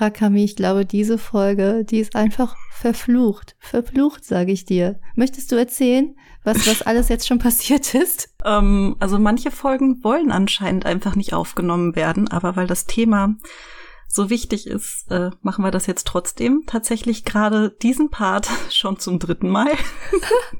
Rakami, ich glaube, diese Folge, die ist einfach verflucht. Verflucht, sage ich dir. Möchtest du erzählen, was, was alles jetzt schon passiert ist? Ähm, also manche Folgen wollen anscheinend einfach nicht aufgenommen werden, aber weil das Thema so wichtig ist, äh, machen wir das jetzt trotzdem. Tatsächlich gerade diesen Part schon zum dritten Mal.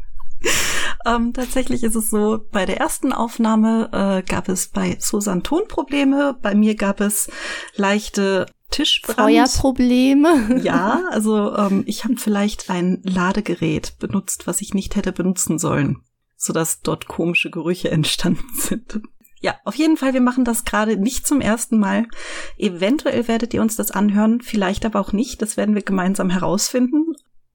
ähm, tatsächlich ist es so, bei der ersten Aufnahme äh, gab es bei Susan Tonprobleme, bei mir gab es leichte Tischbrand. Feuerprobleme. Ja, also ähm, ich habe vielleicht ein Ladegerät benutzt, was ich nicht hätte benutzen sollen, sodass dort komische Gerüche entstanden sind. Ja, auf jeden Fall, wir machen das gerade nicht zum ersten Mal. Eventuell werdet ihr uns das anhören, vielleicht aber auch nicht. Das werden wir gemeinsam herausfinden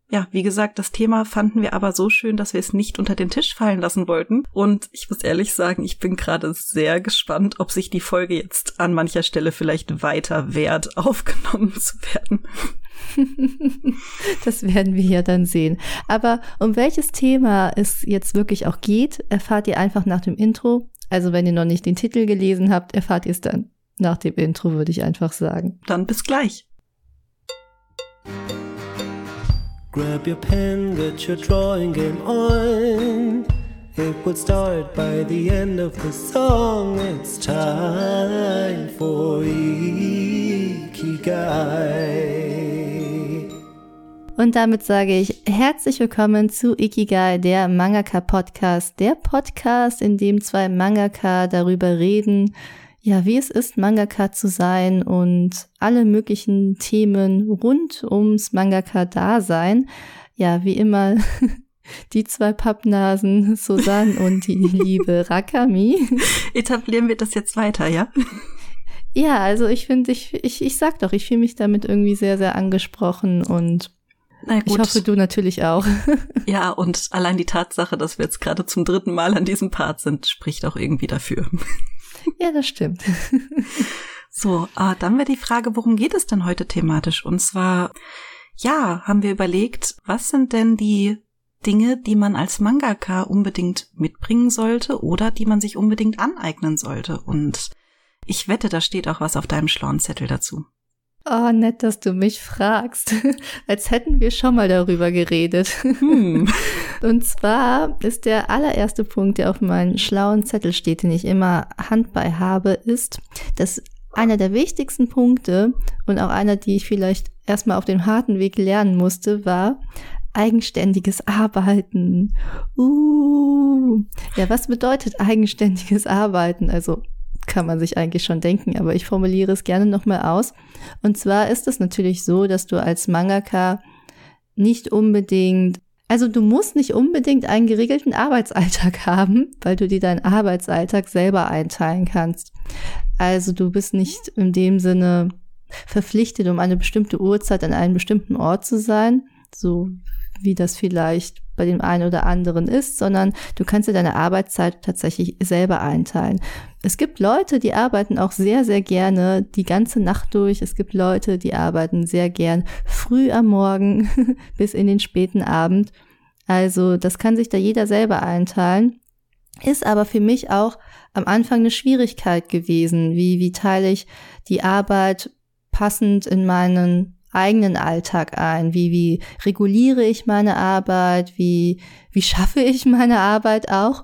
ja, wie gesagt, das Thema fanden wir aber so schön, dass wir es nicht unter den Tisch fallen lassen wollten. Und ich muss ehrlich sagen, ich bin gerade sehr gespannt, ob sich die Folge jetzt an mancher Stelle vielleicht weiter wehrt, aufgenommen zu werden. Das werden wir ja dann sehen. Aber um welches Thema es jetzt wirklich auch geht, erfahrt ihr einfach nach dem Intro. Also wenn ihr noch nicht den Titel gelesen habt, erfahrt ihr es dann nach dem Intro, würde ich einfach sagen. Dann bis gleich. Grab your pen, get your drawing game on. It would start by the end of the song. It's time for Ikigai. Und damit sage ich herzlich willkommen zu Ikigai, der Mangaka Podcast. Der Podcast, in dem zwei Mangaka darüber reden, ja, wie es ist, Mangaka zu sein und alle möglichen Themen rund ums Mangaka-Dasein. Ja, wie immer die zwei Pappnasen, Susan und die liebe Rakami. Etablieren wir das jetzt weiter, ja? Ja, also ich finde, ich, ich, ich sag doch, ich fühle mich damit irgendwie sehr, sehr angesprochen und ich hoffe, du natürlich auch. ja, und allein die Tatsache, dass wir jetzt gerade zum dritten Mal an diesem Part sind, spricht auch irgendwie dafür. Ja, das stimmt. so, äh, dann wäre die Frage, worum geht es denn heute thematisch? Und zwar, ja, haben wir überlegt, was sind denn die Dinge, die man als Mangaka unbedingt mitbringen sollte oder die man sich unbedingt aneignen sollte? Und ich wette, da steht auch was auf deinem schlauen Zettel dazu. Oh, nett, dass du mich fragst. Als hätten wir schon mal darüber geredet. Hm. Und zwar ist der allererste Punkt, der auf meinem schlauen Zettel steht, den ich immer handbei habe, ist, dass einer der wichtigsten Punkte und auch einer, die ich vielleicht erstmal auf dem harten Weg lernen musste, war eigenständiges Arbeiten. Uh. Ja, was bedeutet eigenständiges Arbeiten? Also kann man sich eigentlich schon denken, aber ich formuliere es gerne nochmal aus. Und zwar ist es natürlich so, dass du als Mangaka nicht unbedingt, also du musst nicht unbedingt einen geregelten Arbeitsalltag haben, weil du dir deinen Arbeitsalltag selber einteilen kannst. Also du bist nicht in dem Sinne verpflichtet, um eine bestimmte Uhrzeit an einem bestimmten Ort zu sein, so wie das vielleicht bei dem einen oder anderen ist, sondern du kannst dir deine Arbeitszeit tatsächlich selber einteilen. Es gibt Leute, die arbeiten auch sehr, sehr gerne die ganze Nacht durch. Es gibt Leute, die arbeiten sehr gern früh am Morgen bis in den späten Abend. Also das kann sich da jeder selber einteilen. Ist aber für mich auch am Anfang eine Schwierigkeit gewesen. Wie, wie teile ich die Arbeit passend in meinen eigenen Alltag ein? Wie, wie reguliere ich meine Arbeit? Wie, wie schaffe ich meine Arbeit auch?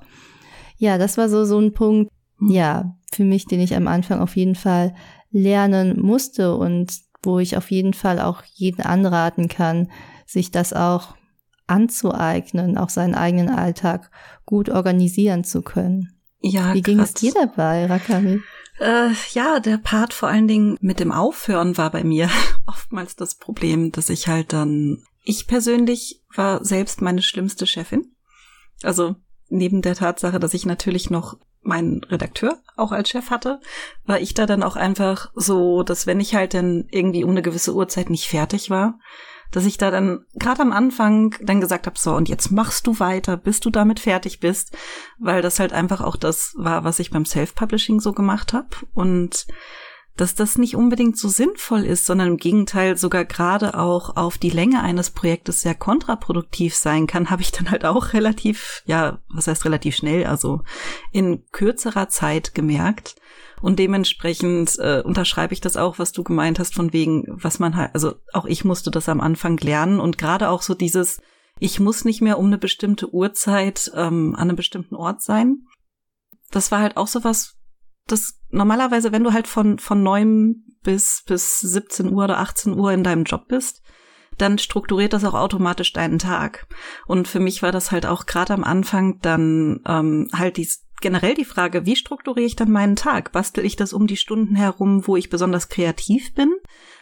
Ja, das war so, so ein Punkt, ja, für mich, den ich am Anfang auf jeden Fall lernen musste und wo ich auf jeden Fall auch jeden anraten kann, sich das auch anzueignen, auch seinen eigenen Alltag gut organisieren zu können. Ja, Wie ging es dir dabei, Rakami? Äh, ja, der Part vor allen Dingen mit dem Aufhören war bei mir oftmals das Problem, dass ich halt dann, ich persönlich war selbst meine schlimmste Chefin. Also neben der Tatsache, dass ich natürlich noch meinen Redakteur auch als Chef hatte, war ich da dann auch einfach so, dass wenn ich halt dann irgendwie um eine gewisse Uhrzeit nicht fertig war, dass ich da dann gerade am Anfang dann gesagt habe, so und jetzt machst du weiter, bis du damit fertig bist, weil das halt einfach auch das war, was ich beim Self-Publishing so gemacht habe und dass das nicht unbedingt so sinnvoll ist, sondern im Gegenteil sogar gerade auch auf die Länge eines Projektes sehr kontraproduktiv sein kann, habe ich dann halt auch relativ, ja, was heißt relativ schnell, also in kürzerer Zeit gemerkt. Und dementsprechend äh, unterschreibe ich das auch, was du gemeint hast, von wegen, was man halt, also auch ich musste das am Anfang lernen und gerade auch so dieses, ich muss nicht mehr um eine bestimmte Uhrzeit ähm, an einem bestimmten Ort sein. Das war halt auch so was, das normalerweise, wenn du halt von, von neun bis, bis 17 Uhr oder 18 Uhr in deinem Job bist, dann strukturiert das auch automatisch deinen Tag. Und für mich war das halt auch gerade am Anfang dann ähm, halt dies, generell die Frage, wie strukturiere ich dann meinen Tag? Bastel ich das um die Stunden herum, wo ich besonders kreativ bin?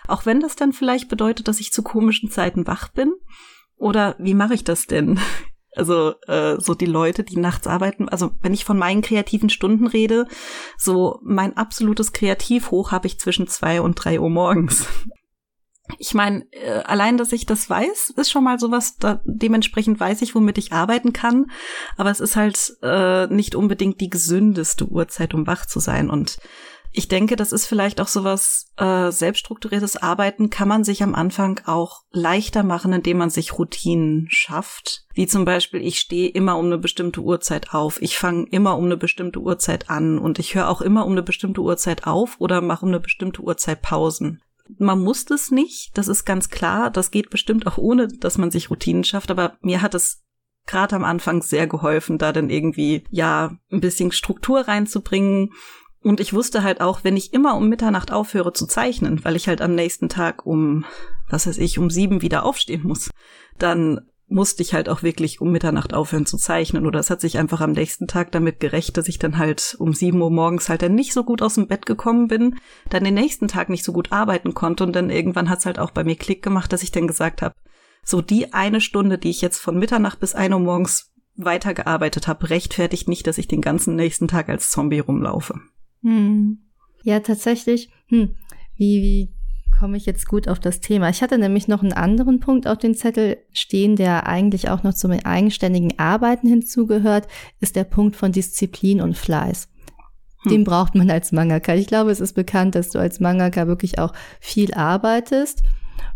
Auch wenn das dann vielleicht bedeutet, dass ich zu komischen Zeiten wach bin? Oder wie mache ich das denn? Also äh, so die Leute, die nachts arbeiten, also wenn ich von meinen kreativen Stunden rede, so mein absolutes Kreativhoch habe ich zwischen zwei und drei Uhr morgens. Ich meine, äh, allein, dass ich das weiß, ist schon mal sowas, da, dementsprechend weiß ich, womit ich arbeiten kann. Aber es ist halt äh, nicht unbedingt die gesündeste Uhrzeit, um wach zu sein. Und ich denke, das ist vielleicht auch sowas, äh, selbststrukturiertes Arbeiten kann man sich am Anfang auch leichter machen, indem man sich Routinen schafft. Wie zum Beispiel, ich stehe immer um eine bestimmte Uhrzeit auf, ich fange immer um eine bestimmte Uhrzeit an und ich höre auch immer um eine bestimmte Uhrzeit auf oder mache um eine bestimmte Uhrzeit Pausen. Man muss das nicht, das ist ganz klar, das geht bestimmt auch ohne, dass man sich Routinen schafft, aber mir hat es gerade am Anfang sehr geholfen, da dann irgendwie, ja, ein bisschen Struktur reinzubringen. Und ich wusste halt auch, wenn ich immer um Mitternacht aufhöre zu zeichnen, weil ich halt am nächsten Tag um, was weiß ich, um sieben wieder aufstehen muss, dann musste ich halt auch wirklich um Mitternacht aufhören zu zeichnen. Oder es hat sich einfach am nächsten Tag damit gerecht, dass ich dann halt um sieben Uhr morgens halt dann nicht so gut aus dem Bett gekommen bin, dann den nächsten Tag nicht so gut arbeiten konnte und dann irgendwann hat es halt auch bei mir Klick gemacht, dass ich dann gesagt habe, so die eine Stunde, die ich jetzt von Mitternacht bis ein Uhr morgens weitergearbeitet habe, rechtfertigt nicht, dass ich den ganzen nächsten Tag als Zombie rumlaufe. Hm. Ja, tatsächlich. Hm. Wie, wie komme ich jetzt gut auf das Thema? Ich hatte nämlich noch einen anderen Punkt auf den Zettel stehen, der eigentlich auch noch zum eigenständigen Arbeiten hinzugehört, ist der Punkt von Disziplin und Fleiß. Hm. Den braucht man als Mangaka. Ich glaube, es ist bekannt, dass du als Mangaka wirklich auch viel arbeitest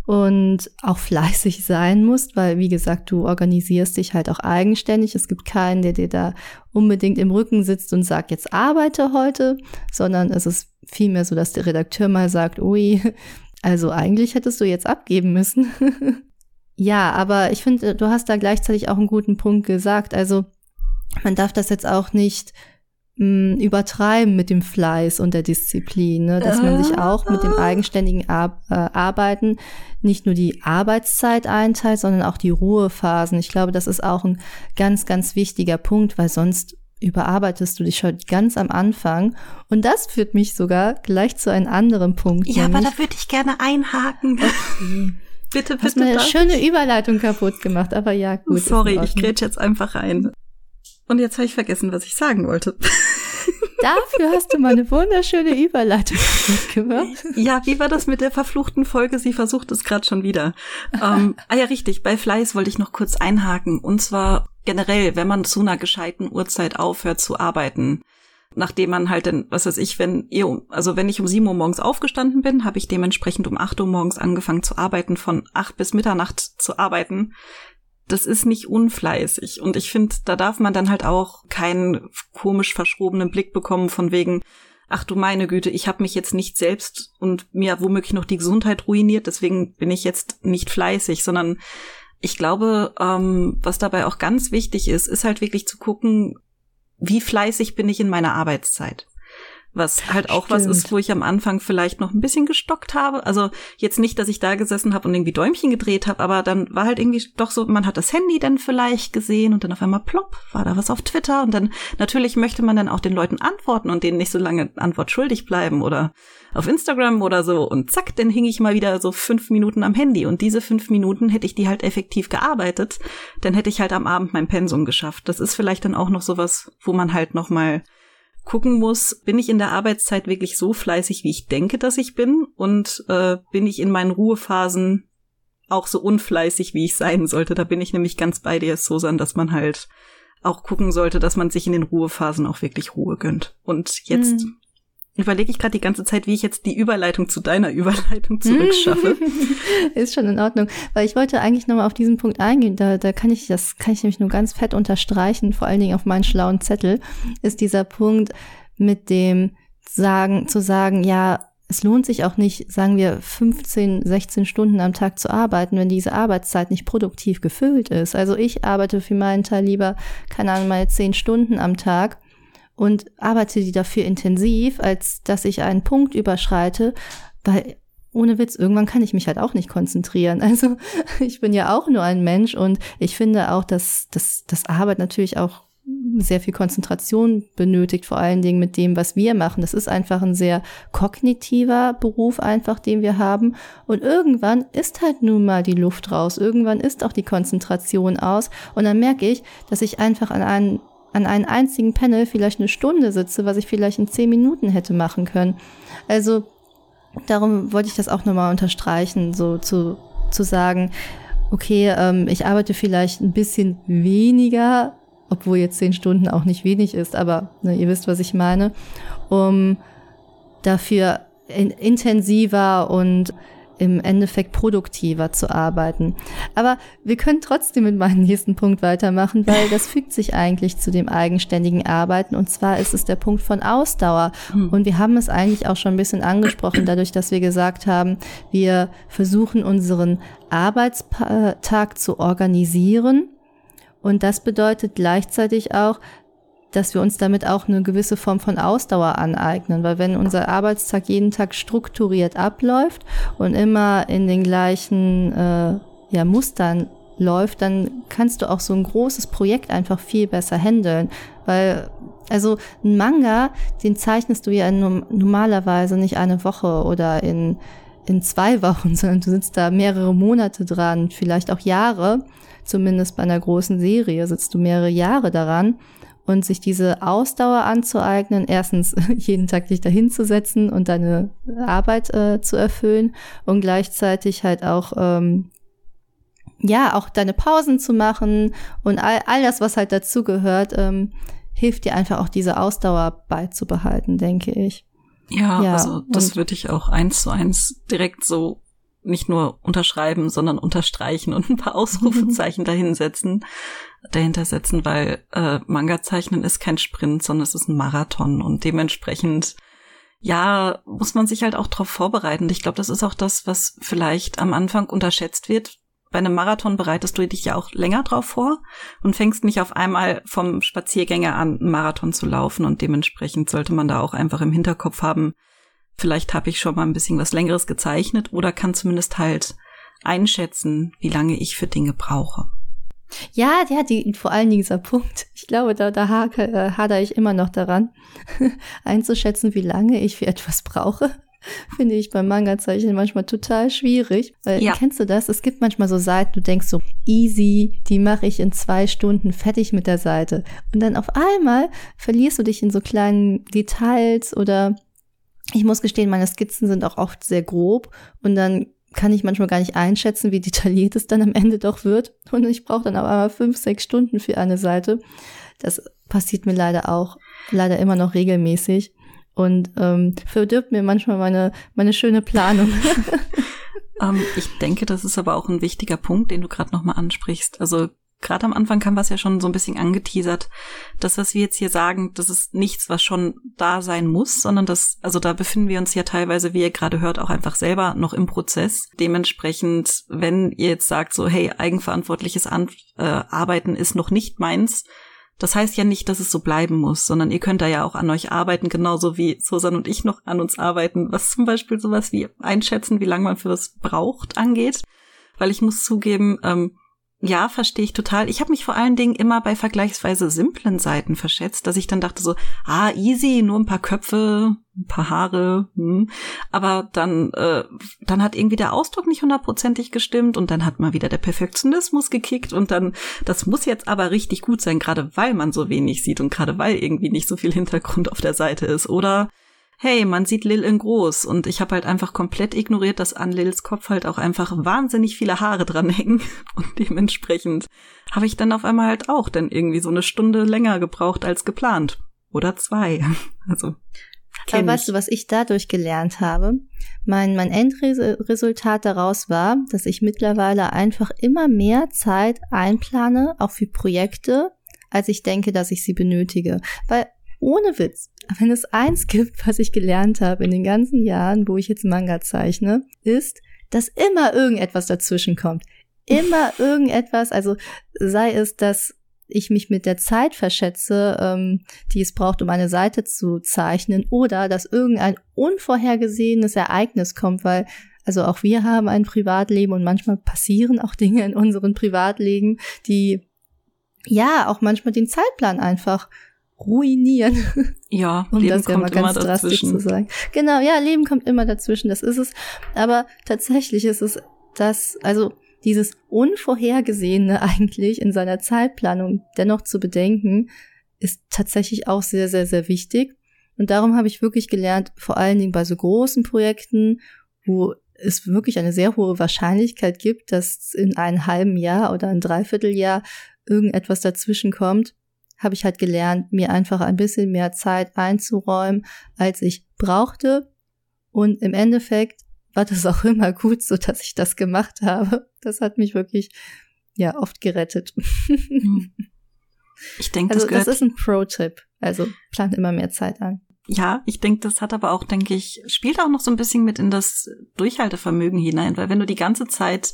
und auch fleißig sein musst, weil, wie gesagt, du organisierst dich halt auch eigenständig. Es gibt keinen, der dir da unbedingt im Rücken sitzt und sagt, jetzt arbeite heute, sondern es ist vielmehr so, dass der Redakteur mal sagt, ui, also eigentlich hättest du jetzt abgeben müssen. ja, aber ich finde, du hast da gleichzeitig auch einen guten Punkt gesagt. Also man darf das jetzt auch nicht mh, übertreiben mit dem Fleiß und der Disziplin, ne? dass man sich auch mit dem eigenständigen Ar äh, Arbeiten nicht nur die Arbeitszeit einteilt, sondern auch die Ruhephasen. Ich glaube, das ist auch ein ganz, ganz wichtiger Punkt, weil sonst überarbeitest du dich schon ganz am Anfang. Und das führt mich sogar gleich zu einem anderen Punkt. Ja, aber da würde ich gerne einhaken. Okay. bitte, bitte. Hast mir eine schöne Überleitung kaputt gemacht, aber ja, gut. Sorry, ich grätsch jetzt einfach rein. Und jetzt habe ich vergessen, was ich sagen wollte. Dafür hast du mal eine wunderschöne Überleitung gemacht. Ja, wie war das mit der verfluchten Folge? Sie versucht es gerade schon wieder. Ähm, ah ja, richtig. Bei Fleiß wollte ich noch kurz einhaken. Und zwar generell, wenn man zu einer gescheiten Uhrzeit aufhört zu arbeiten, nachdem man halt dann, was weiß ich, wenn ihr, also wenn ich um sieben Uhr morgens aufgestanden bin, habe ich dementsprechend um acht Uhr morgens angefangen zu arbeiten, von acht bis Mitternacht zu arbeiten das ist nicht unfleißig. Und ich finde, da darf man dann halt auch keinen komisch verschrobenen Blick bekommen von wegen, ach du meine Güte, ich habe mich jetzt nicht selbst und mir womöglich noch die Gesundheit ruiniert, deswegen bin ich jetzt nicht fleißig, sondern ich glaube, ähm, was dabei auch ganz wichtig ist, ist halt wirklich zu gucken, wie fleißig bin ich in meiner Arbeitszeit. Was halt auch Stimmt. was ist, wo ich am Anfang vielleicht noch ein bisschen gestockt habe. Also jetzt nicht, dass ich da gesessen habe und irgendwie Däumchen gedreht habe, aber dann war halt irgendwie doch so, man hat das Handy dann vielleicht gesehen und dann auf einmal plopp, war da was auf Twitter und dann natürlich möchte man dann auch den Leuten antworten und denen nicht so lange Antwort schuldig bleiben oder auf Instagram oder so und zack, dann hing ich mal wieder so fünf Minuten am Handy und diese fünf Minuten hätte ich die halt effektiv gearbeitet, dann hätte ich halt am Abend mein Pensum geschafft. Das ist vielleicht dann auch noch sowas, wo man halt noch mal gucken muss, bin ich in der Arbeitszeit wirklich so fleißig, wie ich denke, dass ich bin? Und äh, bin ich in meinen Ruhephasen auch so unfleißig, wie ich sein sollte? Da bin ich nämlich ganz bei dir, Susan, dass man halt auch gucken sollte, dass man sich in den Ruhephasen auch wirklich Ruhe gönnt. Und jetzt mhm überlege ich gerade die ganze Zeit, wie ich jetzt die Überleitung zu deiner Überleitung zurückschaffe. ist schon in Ordnung, weil ich wollte eigentlich nochmal auf diesen Punkt eingehen. Da, da kann ich das kann ich nämlich nur ganz fett unterstreichen, vor allen Dingen auf meinen schlauen Zettel ist dieser Punkt mit dem sagen, zu sagen, ja, es lohnt sich auch nicht, sagen wir, 15, 16 Stunden am Tag zu arbeiten, wenn diese Arbeitszeit nicht produktiv gefüllt ist. Also ich arbeite für meinen Teil lieber, keine Ahnung, mal 10 Stunden am Tag und arbeite die dafür intensiv, als dass ich einen Punkt überschreite, weil ohne Witz, irgendwann kann ich mich halt auch nicht konzentrieren. Also ich bin ja auch nur ein Mensch und ich finde auch, dass, dass, dass Arbeit natürlich auch sehr viel Konzentration benötigt, vor allen Dingen mit dem, was wir machen. Das ist einfach ein sehr kognitiver Beruf einfach, den wir haben. Und irgendwann ist halt nun mal die Luft raus. Irgendwann ist auch die Konzentration aus. Und dann merke ich, dass ich einfach an einen, an einen einzigen Panel vielleicht eine Stunde sitze, was ich vielleicht in zehn Minuten hätte machen können. Also, darum wollte ich das auch nochmal unterstreichen, so zu, zu sagen, okay, ähm, ich arbeite vielleicht ein bisschen weniger obwohl jetzt zehn Stunden auch nicht wenig ist, aber ne, ihr wisst, was ich meine, um dafür in, intensiver und im Endeffekt produktiver zu arbeiten. Aber wir können trotzdem mit meinem nächsten Punkt weitermachen, weil das fügt sich eigentlich zu dem eigenständigen Arbeiten und zwar ist es der Punkt von Ausdauer. Hm. Und wir haben es eigentlich auch schon ein bisschen angesprochen, dadurch, dass wir gesagt haben, wir versuchen unseren Arbeitstag zu organisieren und das bedeutet gleichzeitig auch, dass wir uns damit auch eine gewisse Form von Ausdauer aneignen, weil wenn unser Arbeitstag jeden Tag strukturiert abläuft und immer in den gleichen äh, ja, Mustern läuft, dann kannst du auch so ein großes Projekt einfach viel besser handeln, weil also ein Manga, den zeichnest du ja normalerweise nicht eine Woche oder in in zwei Wochen, sondern du sitzt da mehrere Monate dran, vielleicht auch Jahre. Zumindest bei einer großen Serie sitzt du mehrere Jahre daran und sich diese Ausdauer anzueignen, erstens jeden Tag dich dahin zu setzen und deine Arbeit äh, zu erfüllen und gleichzeitig halt auch ähm, ja auch deine Pausen zu machen und all, all das, was halt dazugehört, ähm, hilft dir einfach auch diese Ausdauer beizubehalten, denke ich. Ja, ja also das würde ich auch eins zu eins direkt so nicht nur unterschreiben, sondern unterstreichen und ein paar Ausrufezeichen dahinsetzen, dahinter setzen, weil äh, Manga zeichnen ist kein Sprint, sondern es ist ein Marathon und dementsprechend ja, muss man sich halt auch darauf vorbereiten. Ich glaube, das ist auch das, was vielleicht am Anfang unterschätzt wird. Bei einem Marathon bereitest du dich ja auch länger drauf vor und fängst nicht auf einmal vom Spaziergänger an, einen Marathon zu laufen und dementsprechend sollte man da auch einfach im Hinterkopf haben, vielleicht habe ich schon mal ein bisschen was Längeres gezeichnet oder kann zumindest halt einschätzen, wie lange ich für Dinge brauche. Ja, ja, die, vor allen Dingen dieser Punkt. Ich glaube, da, da hake, äh, hader ich immer noch daran, einzuschätzen, wie lange ich für etwas brauche. Finde ich beim Manga-Zeichnen manchmal total schwierig. Weil, ja. kennst du das? Es gibt manchmal so Seiten, du denkst so, easy, die mache ich in zwei Stunden fertig mit der Seite. Und dann auf einmal verlierst du dich in so kleinen Details oder ich muss gestehen, meine Skizzen sind auch oft sehr grob und dann kann ich manchmal gar nicht einschätzen, wie detailliert es dann am Ende doch wird. Und ich brauche dann aber einmal fünf, sechs Stunden für eine Seite. Das passiert mir leider auch, leider immer noch regelmäßig und ähm, verdirbt mir manchmal meine, meine schöne Planung. ähm, ich denke, das ist aber auch ein wichtiger Punkt, den du gerade nochmal ansprichst. Also gerade am Anfang haben wir es ja schon so ein bisschen angeteasert. Das, was wir jetzt hier sagen, das ist nichts, was schon da sein muss, sondern das, also da befinden wir uns ja teilweise, wie ihr gerade hört, auch einfach selber noch im Prozess. Dementsprechend, wenn ihr jetzt sagt, so, hey, eigenverantwortliches An äh, Arbeiten ist noch nicht meins, das heißt ja nicht, dass es so bleiben muss, sondern ihr könnt da ja auch an euch arbeiten, genauso wie Susan und ich noch an uns arbeiten, was zum Beispiel sowas wie einschätzen, wie lange man für das braucht, angeht. Weil ich muss zugeben, ähm, ja, verstehe ich total. Ich habe mich vor allen Dingen immer bei vergleichsweise simplen Seiten verschätzt, dass ich dann dachte so, ah, easy, nur ein paar Köpfe, ein paar Haare. Hm. Aber dann, äh, dann hat irgendwie der Ausdruck nicht hundertprozentig gestimmt und dann hat mal wieder der Perfektionismus gekickt und dann, das muss jetzt aber richtig gut sein, gerade weil man so wenig sieht und gerade weil irgendwie nicht so viel Hintergrund auf der Seite ist. Oder hey, man sieht Lil in groß und ich habe halt einfach komplett ignoriert, dass an Lils Kopf halt auch einfach wahnsinnig viele Haare dranhängen und dementsprechend habe ich dann auf einmal halt auch dann irgendwie so eine Stunde länger gebraucht als geplant oder zwei. Also aber weißt du, was ich dadurch gelernt habe? Mein, mein Endresultat daraus war, dass ich mittlerweile einfach immer mehr Zeit einplane, auch für Projekte, als ich denke, dass ich sie benötige. Weil ohne Witz, wenn es eins gibt, was ich gelernt habe in den ganzen Jahren, wo ich jetzt Manga zeichne, ist, dass immer irgendetwas dazwischen kommt. Immer irgendetwas, also sei es, dass ich mich mit der Zeit verschätze, ähm, die es braucht, um eine Seite zu zeichnen, oder dass irgendein unvorhergesehenes Ereignis kommt, weil also auch wir haben ein Privatleben und manchmal passieren auch Dinge in unseren Privatleben, die ja auch manchmal den Zeitplan einfach ruinieren. Ja, um Leben das ja mal ganz drastisch zu sagen. Genau, ja, Leben kommt immer dazwischen, das ist es. Aber tatsächlich ist es das, also dieses Unvorhergesehene eigentlich in seiner Zeitplanung dennoch zu bedenken, ist tatsächlich auch sehr, sehr, sehr wichtig. Und darum habe ich wirklich gelernt, vor allen Dingen bei so großen Projekten, wo es wirklich eine sehr hohe Wahrscheinlichkeit gibt, dass in einem halben Jahr oder ein Dreivierteljahr irgendetwas dazwischen kommt, habe ich halt gelernt, mir einfach ein bisschen mehr Zeit einzuräumen, als ich brauchte. Und im Endeffekt war das auch immer gut, so dass ich das gemacht habe. Das hat mich wirklich, ja, oft gerettet. Hm. Ich denke, also, das, das ist ein Pro-Tipp. Also plant immer mehr Zeit ein. Ja, ich denke, das hat aber auch, denke ich, spielt auch noch so ein bisschen mit in das Durchhaltevermögen hinein, weil wenn du die ganze Zeit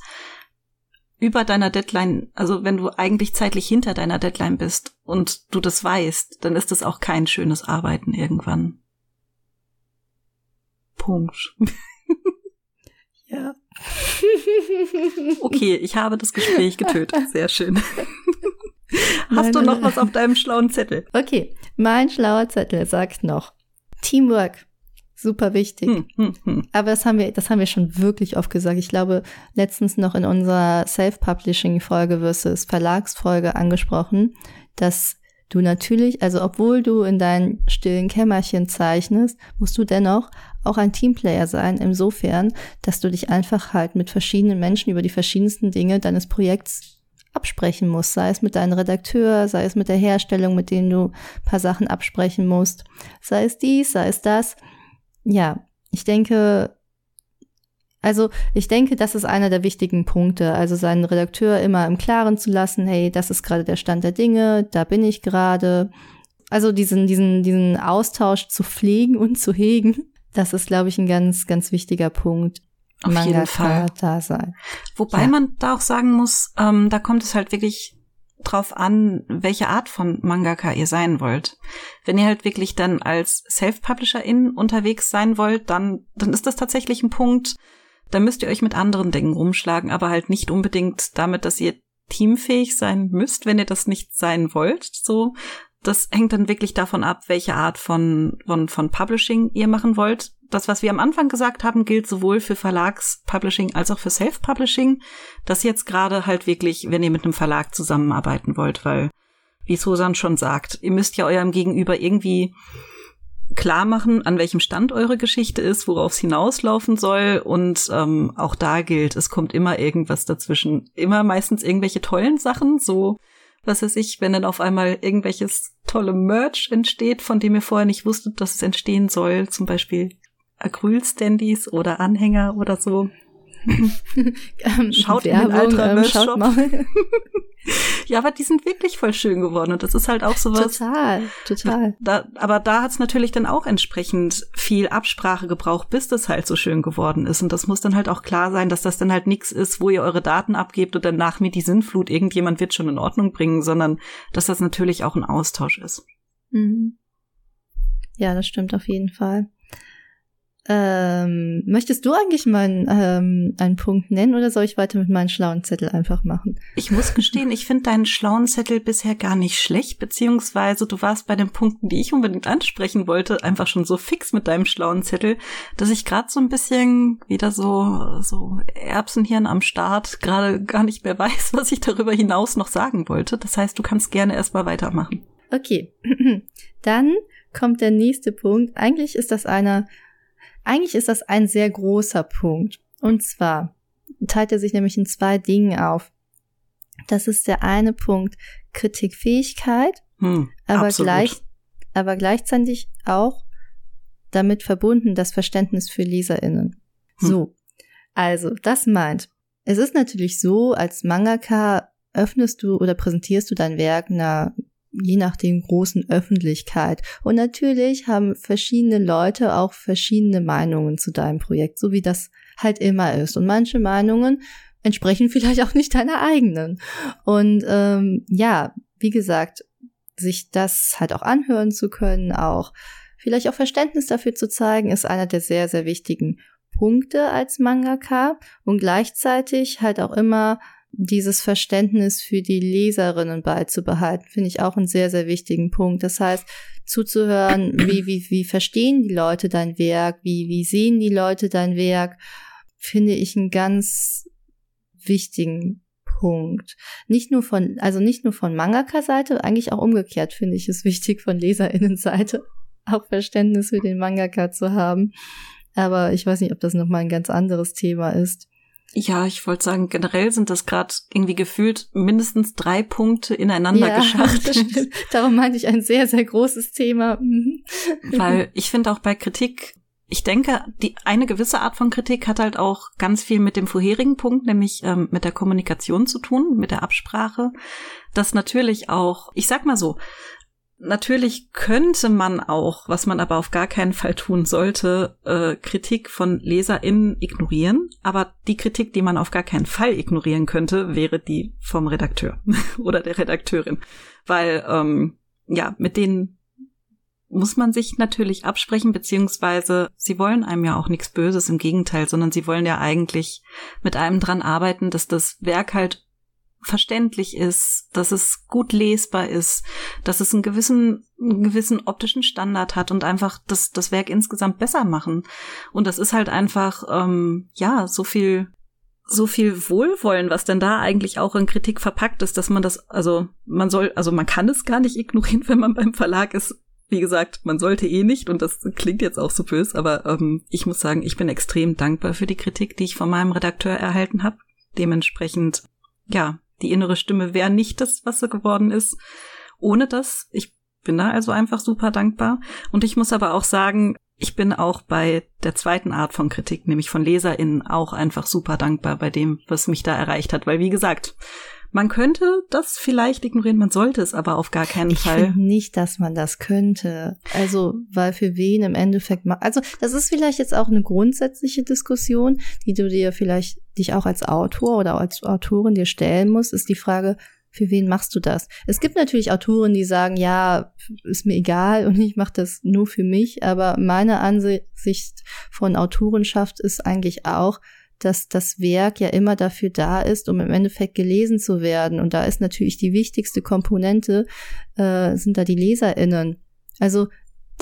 über deiner Deadline, also wenn du eigentlich zeitlich hinter deiner Deadline bist und du das weißt, dann ist das auch kein schönes Arbeiten irgendwann. Punkt. Ja. okay, ich habe das Gespräch getötet. Sehr schön. Hast du noch was auf deinem schlauen Zettel? Okay, mein schlauer Zettel sagt noch Teamwork. Super wichtig. Hm, hm, hm. Aber das haben wir, das haben wir schon wirklich oft gesagt. Ich glaube, letztens noch in unserer Self-Publishing-Folge versus Verlagsfolge angesprochen, dass du natürlich, also obwohl du in deinem stillen Kämmerchen zeichnest, musst du dennoch auch ein Teamplayer sein, insofern, dass du dich einfach halt mit verschiedenen Menschen über die verschiedensten Dinge deines Projekts absprechen musst, sei es mit deinem Redakteur, sei es mit der Herstellung, mit denen du paar Sachen absprechen musst, sei es dies, sei es das. Ja, ich denke, also ich denke, das ist einer der wichtigen Punkte, also seinen Redakteur immer im Klaren zu lassen, hey, das ist gerade der Stand der Dinge, da bin ich gerade. Also diesen, diesen, diesen Austausch zu pflegen und zu hegen, das ist, glaube ich, ein ganz, ganz wichtiger Punkt. Auf Mangaka jeden Fall. Da sein. Wobei ja. man da auch sagen muss, ähm, da kommt es halt wirklich drauf an, welche Art von Mangaka ihr sein wollt. Wenn ihr halt wirklich dann als Self-Publisherin unterwegs sein wollt, dann, dann ist das tatsächlich ein Punkt, da müsst ihr euch mit anderen Dingen rumschlagen, aber halt nicht unbedingt damit, dass ihr teamfähig sein müsst, wenn ihr das nicht sein wollt, so, das hängt dann wirklich davon ab, welche Art von, von, von Publishing ihr machen wollt. Das, was wir am Anfang gesagt haben, gilt sowohl für Verlagspublishing als auch für Self-Publishing. Das jetzt gerade halt wirklich, wenn ihr mit einem Verlag zusammenarbeiten wollt, weil, wie Susan schon sagt, ihr müsst ja eurem Gegenüber irgendwie klar machen, an welchem Stand eure Geschichte ist, worauf es hinauslaufen soll. Und ähm, auch da gilt, es kommt immer irgendwas dazwischen. Immer meistens irgendwelche tollen Sachen, so was weiß ich, wenn dann auf einmal irgendwelches tolle Merch entsteht, von dem ihr vorher nicht wusstet, dass es entstehen soll, zum Beispiel Acryl-Standys oder Anhänger oder so. ähm, schaut Werbung, in den Ultra ähm, schaut mal. ja, aber die sind wirklich voll schön geworden und das ist halt auch sowas. Total, total. Da, aber da hat's natürlich dann auch entsprechend viel Absprache gebraucht, bis das halt so schön geworden ist und das muss dann halt auch klar sein, dass das dann halt nichts ist, wo ihr eure Daten abgebt und dann nach mir die Sinnflut irgendjemand wird schon in Ordnung bringen, sondern dass das natürlich auch ein Austausch ist. Mhm. Ja, das stimmt auf jeden Fall. Ähm, möchtest du eigentlich mal ähm, einen Punkt nennen oder soll ich weiter mit meinem schlauen Zettel einfach machen? Ich muss gestehen, ich finde deinen schlauen Zettel bisher gar nicht schlecht, beziehungsweise du warst bei den Punkten, die ich unbedingt ansprechen wollte, einfach schon so fix mit deinem schlauen Zettel, dass ich gerade so ein bisschen wieder so, so Erbsenhirn am Start gerade gar nicht mehr weiß, was ich darüber hinaus noch sagen wollte. Das heißt, du kannst gerne erstmal weitermachen. Okay, dann kommt der nächste Punkt. Eigentlich ist das einer eigentlich ist das ein sehr großer Punkt. Und zwar teilt er sich nämlich in zwei Dingen auf. Das ist der eine Punkt Kritikfähigkeit, hm, aber, gleich, aber gleichzeitig auch damit verbunden das Verständnis für LeserInnen. Hm. So. Also, das meint, es ist natürlich so, als Mangaka öffnest du oder präsentierst du dein Werk einer je nach dem großen Öffentlichkeit. Und natürlich haben verschiedene Leute auch verschiedene Meinungen zu deinem Projekt, so wie das halt immer ist. Und manche Meinungen entsprechen vielleicht auch nicht deiner eigenen. Und ähm, ja, wie gesagt, sich das halt auch anhören zu können, auch vielleicht auch Verständnis dafür zu zeigen, ist einer der sehr, sehr wichtigen Punkte als Mangaka und gleichzeitig halt auch immer dieses Verständnis für die Leserinnen beizubehalten, finde ich auch einen sehr, sehr wichtigen Punkt. Das heißt, zuzuhören, wie, wie, wie verstehen die Leute dein Werk, wie, wie sehen die Leute dein Werk, finde ich einen ganz wichtigen Punkt. Nicht nur von, also nicht nur von Mangaka-Seite, eigentlich auch umgekehrt finde ich es wichtig von LeserInnen-Seite, auch Verständnis für den Mangaka zu haben. Aber ich weiß nicht, ob das nochmal ein ganz anderes Thema ist. Ja, ich wollte sagen, generell sind das gerade irgendwie gefühlt mindestens drei Punkte ineinander ja, geschachtelt. Darum meinte ich ein sehr, sehr großes Thema. Mhm. Weil ich finde auch bei Kritik, ich denke, die eine gewisse Art von Kritik hat halt auch ganz viel mit dem vorherigen Punkt, nämlich ähm, mit der Kommunikation zu tun, mit der Absprache. Das natürlich auch, ich sag mal so, Natürlich könnte man auch, was man aber auf gar keinen Fall tun sollte, äh, Kritik von LeserInnen ignorieren. Aber die Kritik, die man auf gar keinen Fall ignorieren könnte, wäre die vom Redakteur oder der Redakteurin. Weil, ähm, ja, mit denen muss man sich natürlich absprechen, beziehungsweise sie wollen einem ja auch nichts Böses, im Gegenteil, sondern sie wollen ja eigentlich mit einem dran arbeiten, dass das Werk halt verständlich ist, dass es gut lesbar ist, dass es einen gewissen, einen gewissen optischen Standard hat und einfach das, das Werk insgesamt besser machen. Und das ist halt einfach, ähm, ja, so viel, so viel Wohlwollen, was denn da eigentlich auch in Kritik verpackt ist, dass man das, also man soll, also man kann es gar nicht ignorieren, wenn man beim Verlag ist. Wie gesagt, man sollte eh nicht, und das klingt jetzt auch so böse, aber ähm, ich muss sagen, ich bin extrem dankbar für die Kritik, die ich von meinem Redakteur erhalten habe. Dementsprechend, ja, die innere Stimme wäre nicht das, was sie geworden ist. Ohne das, ich bin da also einfach super dankbar. Und ich muss aber auch sagen, ich bin auch bei der zweiten Art von Kritik, nämlich von LeserInnen, auch einfach super dankbar bei dem, was mich da erreicht hat. Weil, wie gesagt, man könnte das vielleicht ignorieren, man sollte es aber auf gar keinen ich Fall. Ich nicht, dass man das könnte. Also, weil für wen im Endeffekt macht. Also, das ist vielleicht jetzt auch eine grundsätzliche Diskussion, die du dir vielleicht dich auch als Autor oder als Autorin dir stellen musst, ist die Frage, für wen machst du das? Es gibt natürlich Autoren, die sagen, ja, ist mir egal und ich mache das nur für mich, aber meine Ansicht von Autorenschaft ist eigentlich auch, dass das Werk ja immer dafür da ist, um im Endeffekt gelesen zu werden. Und da ist natürlich die wichtigste Komponente, äh, sind da die LeserInnen. Also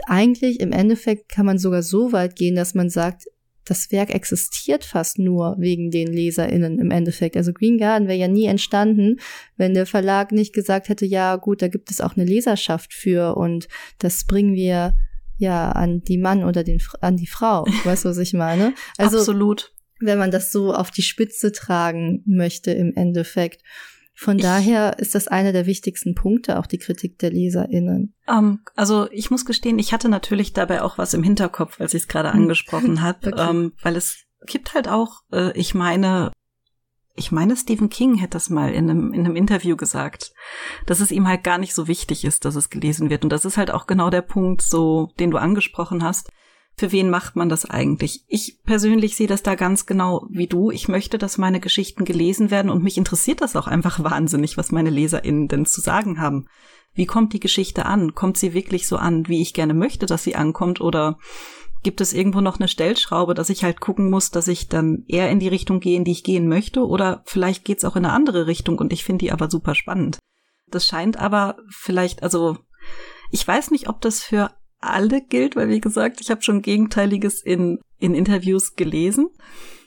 eigentlich im Endeffekt kann man sogar so weit gehen, dass man sagt, das Werk existiert fast nur wegen den LeserInnen im Endeffekt. Also Green Garden wäre ja nie entstanden, wenn der Verlag nicht gesagt hätte, ja gut, da gibt es auch eine Leserschaft für und das bringen wir ja an die Mann oder den an die Frau. Weißt du, was ich meine? Also, Absolut wenn man das so auf die Spitze tragen möchte im Endeffekt. Von ich, daher ist das einer der wichtigsten Punkte, auch die Kritik der LeserInnen. Um, ähm, also ich muss gestehen, ich hatte natürlich dabei auch was im Hinterkopf, als ich es gerade hm. angesprochen habe, okay. um, ähm, weil es gibt halt auch, äh, ich meine, ich meine, Stephen King hätte das mal in einem, in einem Interview gesagt, dass es ihm halt gar nicht so wichtig ist, dass es gelesen wird. Und das ist halt auch genau der Punkt, so, den du angesprochen hast für wen macht man das eigentlich? Ich persönlich sehe das da ganz genau wie du. Ich möchte, dass meine Geschichten gelesen werden und mich interessiert das auch einfach wahnsinnig, was meine LeserInnen denn zu sagen haben. Wie kommt die Geschichte an? Kommt sie wirklich so an, wie ich gerne möchte, dass sie ankommt? Oder gibt es irgendwo noch eine Stellschraube, dass ich halt gucken muss, dass ich dann eher in die Richtung gehe, in die ich gehen möchte? Oder vielleicht geht's auch in eine andere Richtung und ich finde die aber super spannend. Das scheint aber vielleicht, also ich weiß nicht, ob das für alle gilt, weil wie gesagt, ich habe schon Gegenteiliges in, in Interviews gelesen.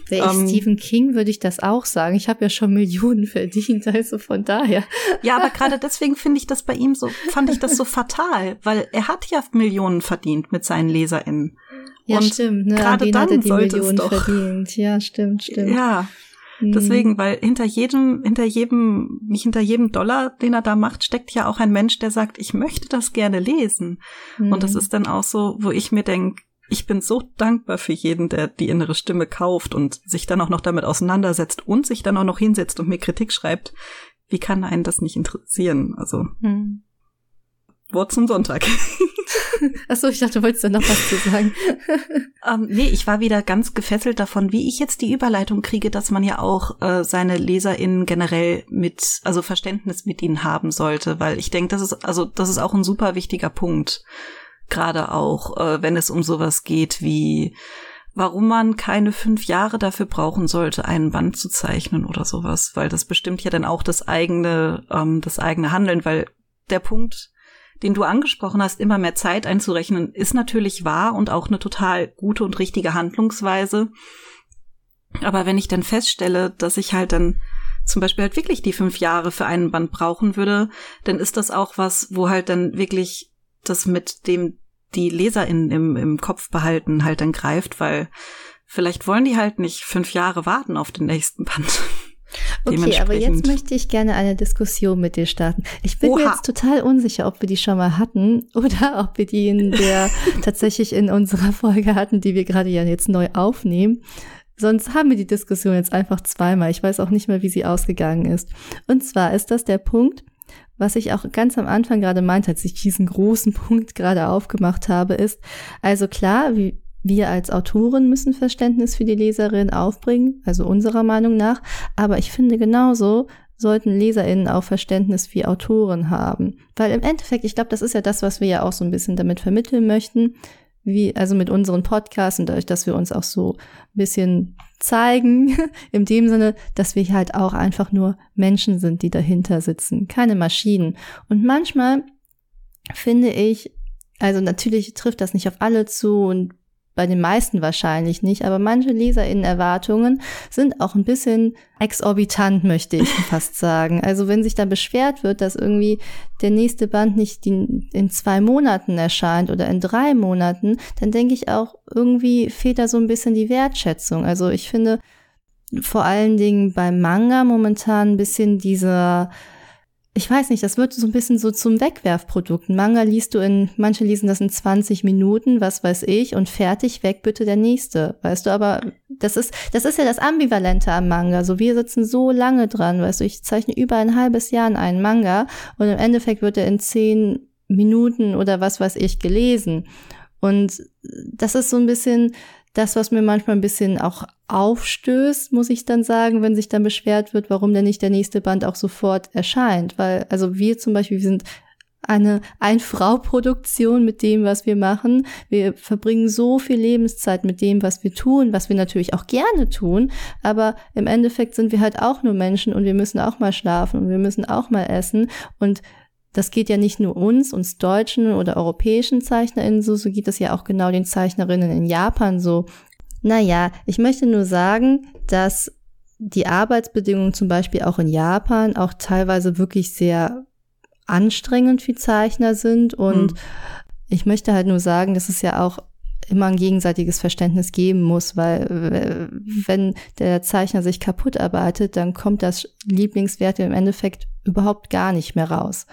Wäre ich ähm, Stephen King, würde ich das auch sagen. Ich habe ja schon Millionen verdient, also von daher. Ja, aber gerade deswegen finde ich das bei ihm so, fand ich das so fatal, weil er hat ja Millionen verdient mit seinen LeserInnen. Ja, Und stimmt. Ne? Gerade dann hat er die Millionen verdient. Ja, stimmt, stimmt. Ja, Mhm. Deswegen, weil hinter jedem, hinter jedem, nicht hinter jedem Dollar, den er da macht, steckt ja auch ein Mensch, der sagt, ich möchte das gerne lesen. Mhm. Und das mhm. ist dann auch so, wo ich mir denke, ich bin so dankbar für jeden, der die innere Stimme kauft und sich dann auch noch damit auseinandersetzt und sich dann auch noch hinsetzt und mir Kritik schreibt. Wie kann einen das nicht interessieren? Also. Mhm. Wort zum Sonntag. Achso, ich dachte, du wolltest da noch was zu sagen. ähm, nee, ich war wieder ganz gefesselt davon, wie ich jetzt die Überleitung kriege, dass man ja auch äh, seine LeserInnen generell mit, also Verständnis mit ihnen haben sollte, weil ich denke, das ist, also das ist auch ein super wichtiger Punkt. Gerade auch, äh, wenn es um sowas geht wie warum man keine fünf Jahre dafür brauchen sollte, einen Band zu zeichnen oder sowas, weil das bestimmt ja dann auch das eigene, ähm, das eigene Handeln, weil der Punkt, den du angesprochen hast, immer mehr Zeit einzurechnen, ist natürlich wahr und auch eine total gute und richtige Handlungsweise. Aber wenn ich dann feststelle, dass ich halt dann zum Beispiel halt wirklich die fünf Jahre für einen Band brauchen würde, dann ist das auch was, wo halt dann wirklich das mit dem die LeserInnen im, im Kopf behalten halt dann greift, weil vielleicht wollen die halt nicht fünf Jahre warten auf den nächsten Band. Okay, aber jetzt möchte ich gerne eine Diskussion mit dir starten. Ich bin Oha. mir jetzt total unsicher, ob wir die schon mal hatten oder ob wir die in der tatsächlich in unserer Folge hatten, die wir gerade ja jetzt neu aufnehmen. Sonst haben wir die Diskussion jetzt einfach zweimal. Ich weiß auch nicht mehr, wie sie ausgegangen ist. Und zwar ist das der Punkt, was ich auch ganz am Anfang gerade meinte, als ich diesen großen Punkt gerade aufgemacht habe, ist, also klar, wie, wir als Autoren müssen Verständnis für die Leserin aufbringen, also unserer Meinung nach. Aber ich finde genauso sollten LeserInnen auch Verständnis für Autoren haben. Weil im Endeffekt, ich glaube, das ist ja das, was wir ja auch so ein bisschen damit vermitteln möchten wie, also mit unseren Podcasts und dadurch, dass wir uns auch so ein bisschen zeigen, in dem Sinne, dass wir halt auch einfach nur Menschen sind, die dahinter sitzen, keine Maschinen. Und manchmal finde ich, also natürlich trifft das nicht auf alle zu und bei den meisten wahrscheinlich nicht, aber manche LeserInnen-Erwartungen sind auch ein bisschen exorbitant, möchte ich fast sagen. Also wenn sich da beschwert wird, dass irgendwie der nächste Band nicht in zwei Monaten erscheint oder in drei Monaten, dann denke ich auch, irgendwie fehlt da so ein bisschen die Wertschätzung. Also ich finde vor allen Dingen beim Manga momentan ein bisschen dieser ich weiß nicht, das wird so ein bisschen so zum Wegwerfprodukt. Manga liest du in, manche lesen das in 20 Minuten, was weiß ich, und fertig, weg bitte der nächste. Weißt du, aber das ist, das ist ja das Ambivalente am Manga. So, wir sitzen so lange dran, weißt du, ich zeichne über ein halbes Jahr in einen Manga und im Endeffekt wird er in 10 Minuten oder was weiß ich gelesen. Und das ist so ein bisschen, das, was mir manchmal ein bisschen auch aufstößt, muss ich dann sagen, wenn sich dann beschwert wird, warum denn nicht der nächste Band auch sofort erscheint. Weil, also wir zum Beispiel, wir sind eine Ein-Frau-Produktion mit dem, was wir machen. Wir verbringen so viel Lebenszeit mit dem, was wir tun, was wir natürlich auch gerne tun. Aber im Endeffekt sind wir halt auch nur Menschen und wir müssen auch mal schlafen und wir müssen auch mal essen. Und das geht ja nicht nur uns, uns deutschen oder europäischen ZeichnerInnen so, so geht das ja auch genau den Zeichnerinnen in Japan so. Naja, ich möchte nur sagen, dass die Arbeitsbedingungen zum Beispiel auch in Japan auch teilweise wirklich sehr anstrengend für Zeichner sind und mhm. ich möchte halt nur sagen, dass es ja auch immer ein gegenseitiges Verständnis geben muss, weil wenn der Zeichner sich kaputt arbeitet, dann kommt das Lieblingswert im Endeffekt überhaupt gar nicht mehr raus.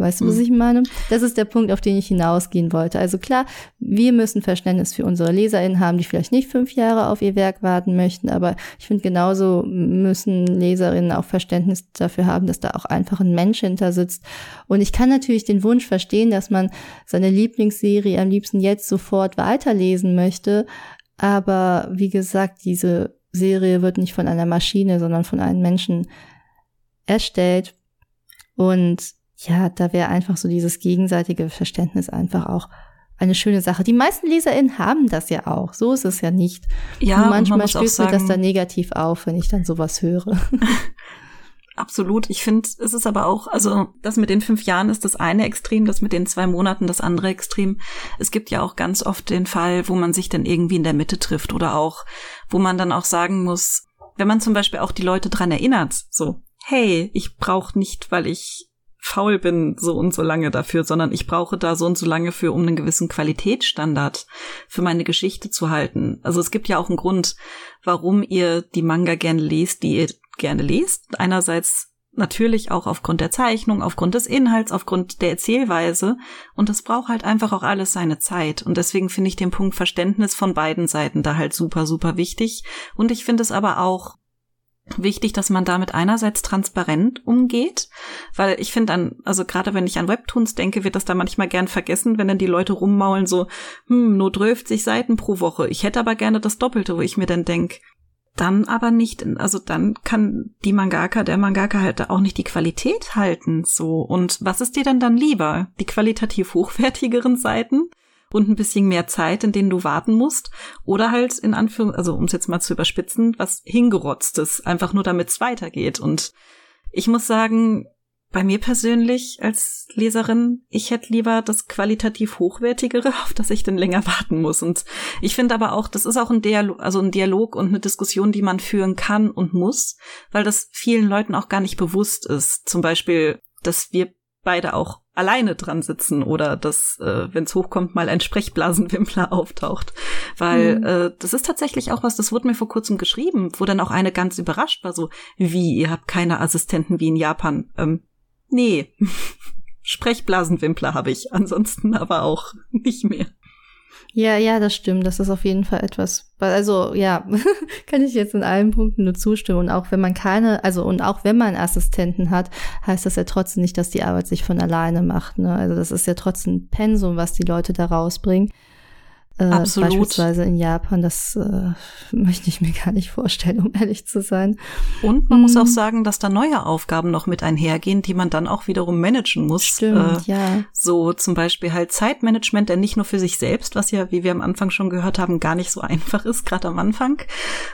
Weißt du, was mhm. ich meine? Das ist der Punkt, auf den ich hinausgehen wollte. Also klar, wir müssen Verständnis für unsere LeserInnen haben, die vielleicht nicht fünf Jahre auf ihr Werk warten möchten, aber ich finde genauso müssen LeserInnen auch Verständnis dafür haben, dass da auch einfach ein Mensch hinter sitzt. Und ich kann natürlich den Wunsch verstehen, dass man seine Lieblingsserie am liebsten jetzt sofort weiterlesen möchte. Aber wie gesagt, diese Serie wird nicht von einer Maschine, sondern von einem Menschen erstellt. Und ja, da wäre einfach so dieses gegenseitige Verständnis einfach auch eine schöne Sache. Die meisten LeserInnen haben das ja auch. So ist es ja nicht. Ja, und manchmal und stößt mir das dann negativ auf, wenn ich dann sowas höre. Absolut. Ich finde, es ist aber auch, also das mit den fünf Jahren ist das eine Extrem, das mit den zwei Monaten das andere Extrem. Es gibt ja auch ganz oft den Fall, wo man sich dann irgendwie in der Mitte trifft oder auch, wo man dann auch sagen muss, wenn man zum Beispiel auch die Leute dran erinnert, so, hey, ich brauche nicht, weil ich faul bin so und so lange dafür, sondern ich brauche da so und so lange für, um einen gewissen Qualitätsstandard für meine Geschichte zu halten. Also es gibt ja auch einen Grund, warum ihr die Manga gerne lest, die ihr gerne lest. Einerseits natürlich auch aufgrund der Zeichnung, aufgrund des Inhalts, aufgrund der Erzählweise. Und das braucht halt einfach auch alles seine Zeit. Und deswegen finde ich den Punkt Verständnis von beiden Seiten da halt super, super wichtig. Und ich finde es aber auch wichtig, dass man damit einerseits transparent umgeht, weil ich finde dann, also gerade wenn ich an Webtoons denke, wird das da manchmal gern vergessen, wenn dann die Leute rummaulen so, hm, nur 12 Seiten pro Woche. Ich hätte aber gerne das Doppelte, wo ich mir dann denk, dann aber nicht, also dann kann die Mangaka, der Mangaka halt auch nicht die Qualität halten, so. Und was ist dir denn dann lieber? Die qualitativ hochwertigeren Seiten? Und ein bisschen mehr Zeit, in denen du warten musst. Oder halt in Anführung, also um es jetzt mal zu überspitzen, was hingerotztes, einfach nur damit es weitergeht. Und ich muss sagen, bei mir persönlich als Leserin, ich hätte lieber das qualitativ hochwertigere, auf das ich dann länger warten muss. Und ich finde aber auch, das ist auch ein Dialog, also ein Dialog und eine Diskussion, die man führen kann und muss, weil das vielen Leuten auch gar nicht bewusst ist. Zum Beispiel, dass wir beide auch alleine dran sitzen oder dass, äh, wenn es hochkommt, mal ein Sprechblasenwimpler auftaucht. Weil mhm. äh, das ist tatsächlich auch was, das wurde mir vor kurzem geschrieben, wo dann auch eine ganz überrascht war, so, wie, ihr habt keine Assistenten wie in Japan. Ähm, nee. Sprechblasenwimpler habe ich, ansonsten aber auch nicht mehr. Ja, ja, das stimmt. Das ist auf jeden Fall etwas. Also ja, kann ich jetzt in allen Punkten nur zustimmen. Und auch wenn man keine, also und auch wenn man Assistenten hat, heißt das ja trotzdem nicht, dass die Arbeit sich von alleine macht. Ne? Also das ist ja trotzdem Pensum, was die Leute da rausbringen. Äh, Absolut. Beispielsweise in Japan, das äh, möchte ich mir gar nicht vorstellen, um ehrlich zu sein. Und man mhm. muss auch sagen, dass da neue Aufgaben noch mit einhergehen, die man dann auch wiederum managen muss. Stimmt, äh, ja. So zum Beispiel halt Zeitmanagement, der nicht nur für sich selbst, was ja, wie wir am Anfang schon gehört haben, gar nicht so einfach ist, gerade am Anfang,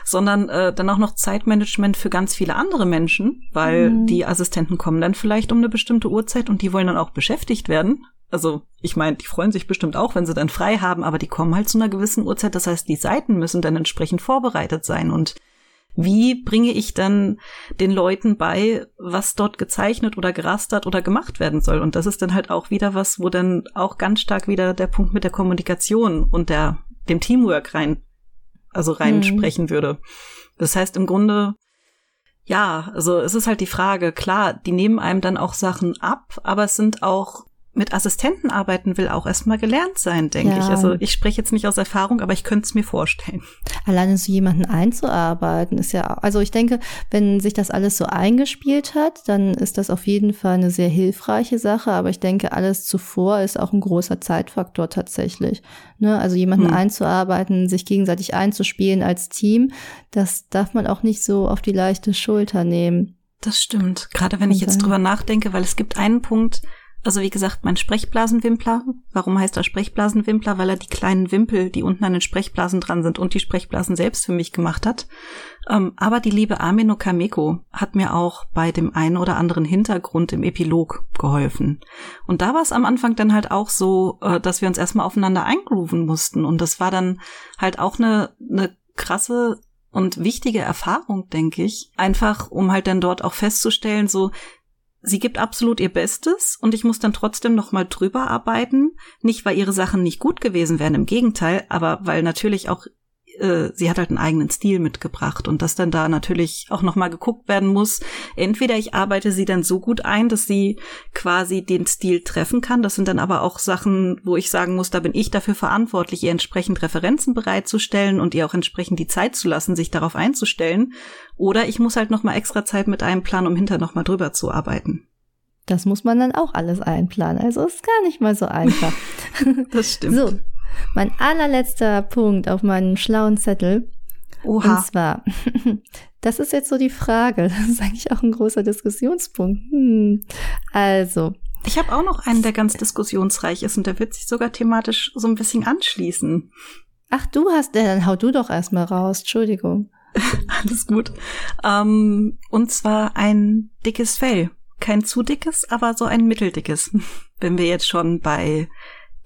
sondern äh, dann auch noch Zeitmanagement für ganz viele andere Menschen, weil mhm. die Assistenten kommen dann vielleicht um eine bestimmte Uhrzeit und die wollen dann auch beschäftigt werden. Also, ich meine, die freuen sich bestimmt auch, wenn sie dann frei haben, aber die kommen halt zu einer gewissen Uhrzeit. Das heißt, die Seiten müssen dann entsprechend vorbereitet sein. Und wie bringe ich dann den Leuten bei, was dort gezeichnet oder gerastert oder gemacht werden soll? Und das ist dann halt auch wieder was, wo dann auch ganz stark wieder der Punkt mit der Kommunikation und der, dem Teamwork rein, also reinsprechen mhm. würde. Das heißt im Grunde, ja, also es ist halt die Frage, klar, die nehmen einem dann auch Sachen ab, aber es sind auch mit Assistenten arbeiten will, auch erstmal gelernt sein, denke ja. ich. Also ich spreche jetzt nicht aus Erfahrung, aber ich könnte es mir vorstellen. Alleine so jemanden einzuarbeiten ist ja, also ich denke, wenn sich das alles so eingespielt hat, dann ist das auf jeden Fall eine sehr hilfreiche Sache. Aber ich denke, alles zuvor ist auch ein großer Zeitfaktor tatsächlich. Ne? Also jemanden hm. einzuarbeiten, sich gegenseitig einzuspielen als Team, das darf man auch nicht so auf die leichte Schulter nehmen. Das stimmt. Gerade wenn ich jetzt drüber nachdenke, weil es gibt einen Punkt, also wie gesagt, mein Sprechblasenwimpler. Warum heißt er Sprechblasenwimpler? Weil er die kleinen Wimpel, die unten an den Sprechblasen dran sind und die Sprechblasen selbst für mich gemacht hat. Ähm, aber die liebe Amino Kameko hat mir auch bei dem einen oder anderen Hintergrund im Epilog geholfen. Und da war es am Anfang dann halt auch so, äh, dass wir uns erstmal aufeinander eingrooven mussten. Und das war dann halt auch eine, eine krasse und wichtige Erfahrung, denke ich. Einfach, um halt dann dort auch festzustellen, so, sie gibt absolut ihr Bestes und ich muss dann trotzdem noch mal drüber arbeiten, nicht weil ihre Sachen nicht gut gewesen wären, im Gegenteil, aber weil natürlich auch äh, sie hat halt einen eigenen Stil mitgebracht und dass dann da natürlich auch noch mal geguckt werden muss. Entweder ich arbeite sie dann so gut ein, dass sie quasi den Stil treffen kann. Das sind dann aber auch Sachen, wo ich sagen muss, da bin ich dafür verantwortlich, ihr entsprechend Referenzen bereitzustellen und ihr auch entsprechend die Zeit zu lassen, sich darauf einzustellen. Oder ich muss halt noch mal extra Zeit mit einem Plan, um hinter noch mal drüber zu arbeiten. Das muss man dann auch alles einplanen. Also ist gar nicht mal so einfach. das stimmt. So, mein allerletzter Punkt auf meinem schlauen Zettel. Oha. Und zwar, das ist jetzt so die Frage. Das ist eigentlich auch ein großer Diskussionspunkt. Hm. Also. Ich habe auch noch einen, der ganz diskussionsreich ist und der wird sich sogar thematisch so ein bisschen anschließen. Ach, du hast, dann hau du doch erstmal raus. Entschuldigung. Alles gut. Ähm, und zwar ein dickes Fell. Kein zu dickes, aber so ein mitteldickes. Wenn wir jetzt schon bei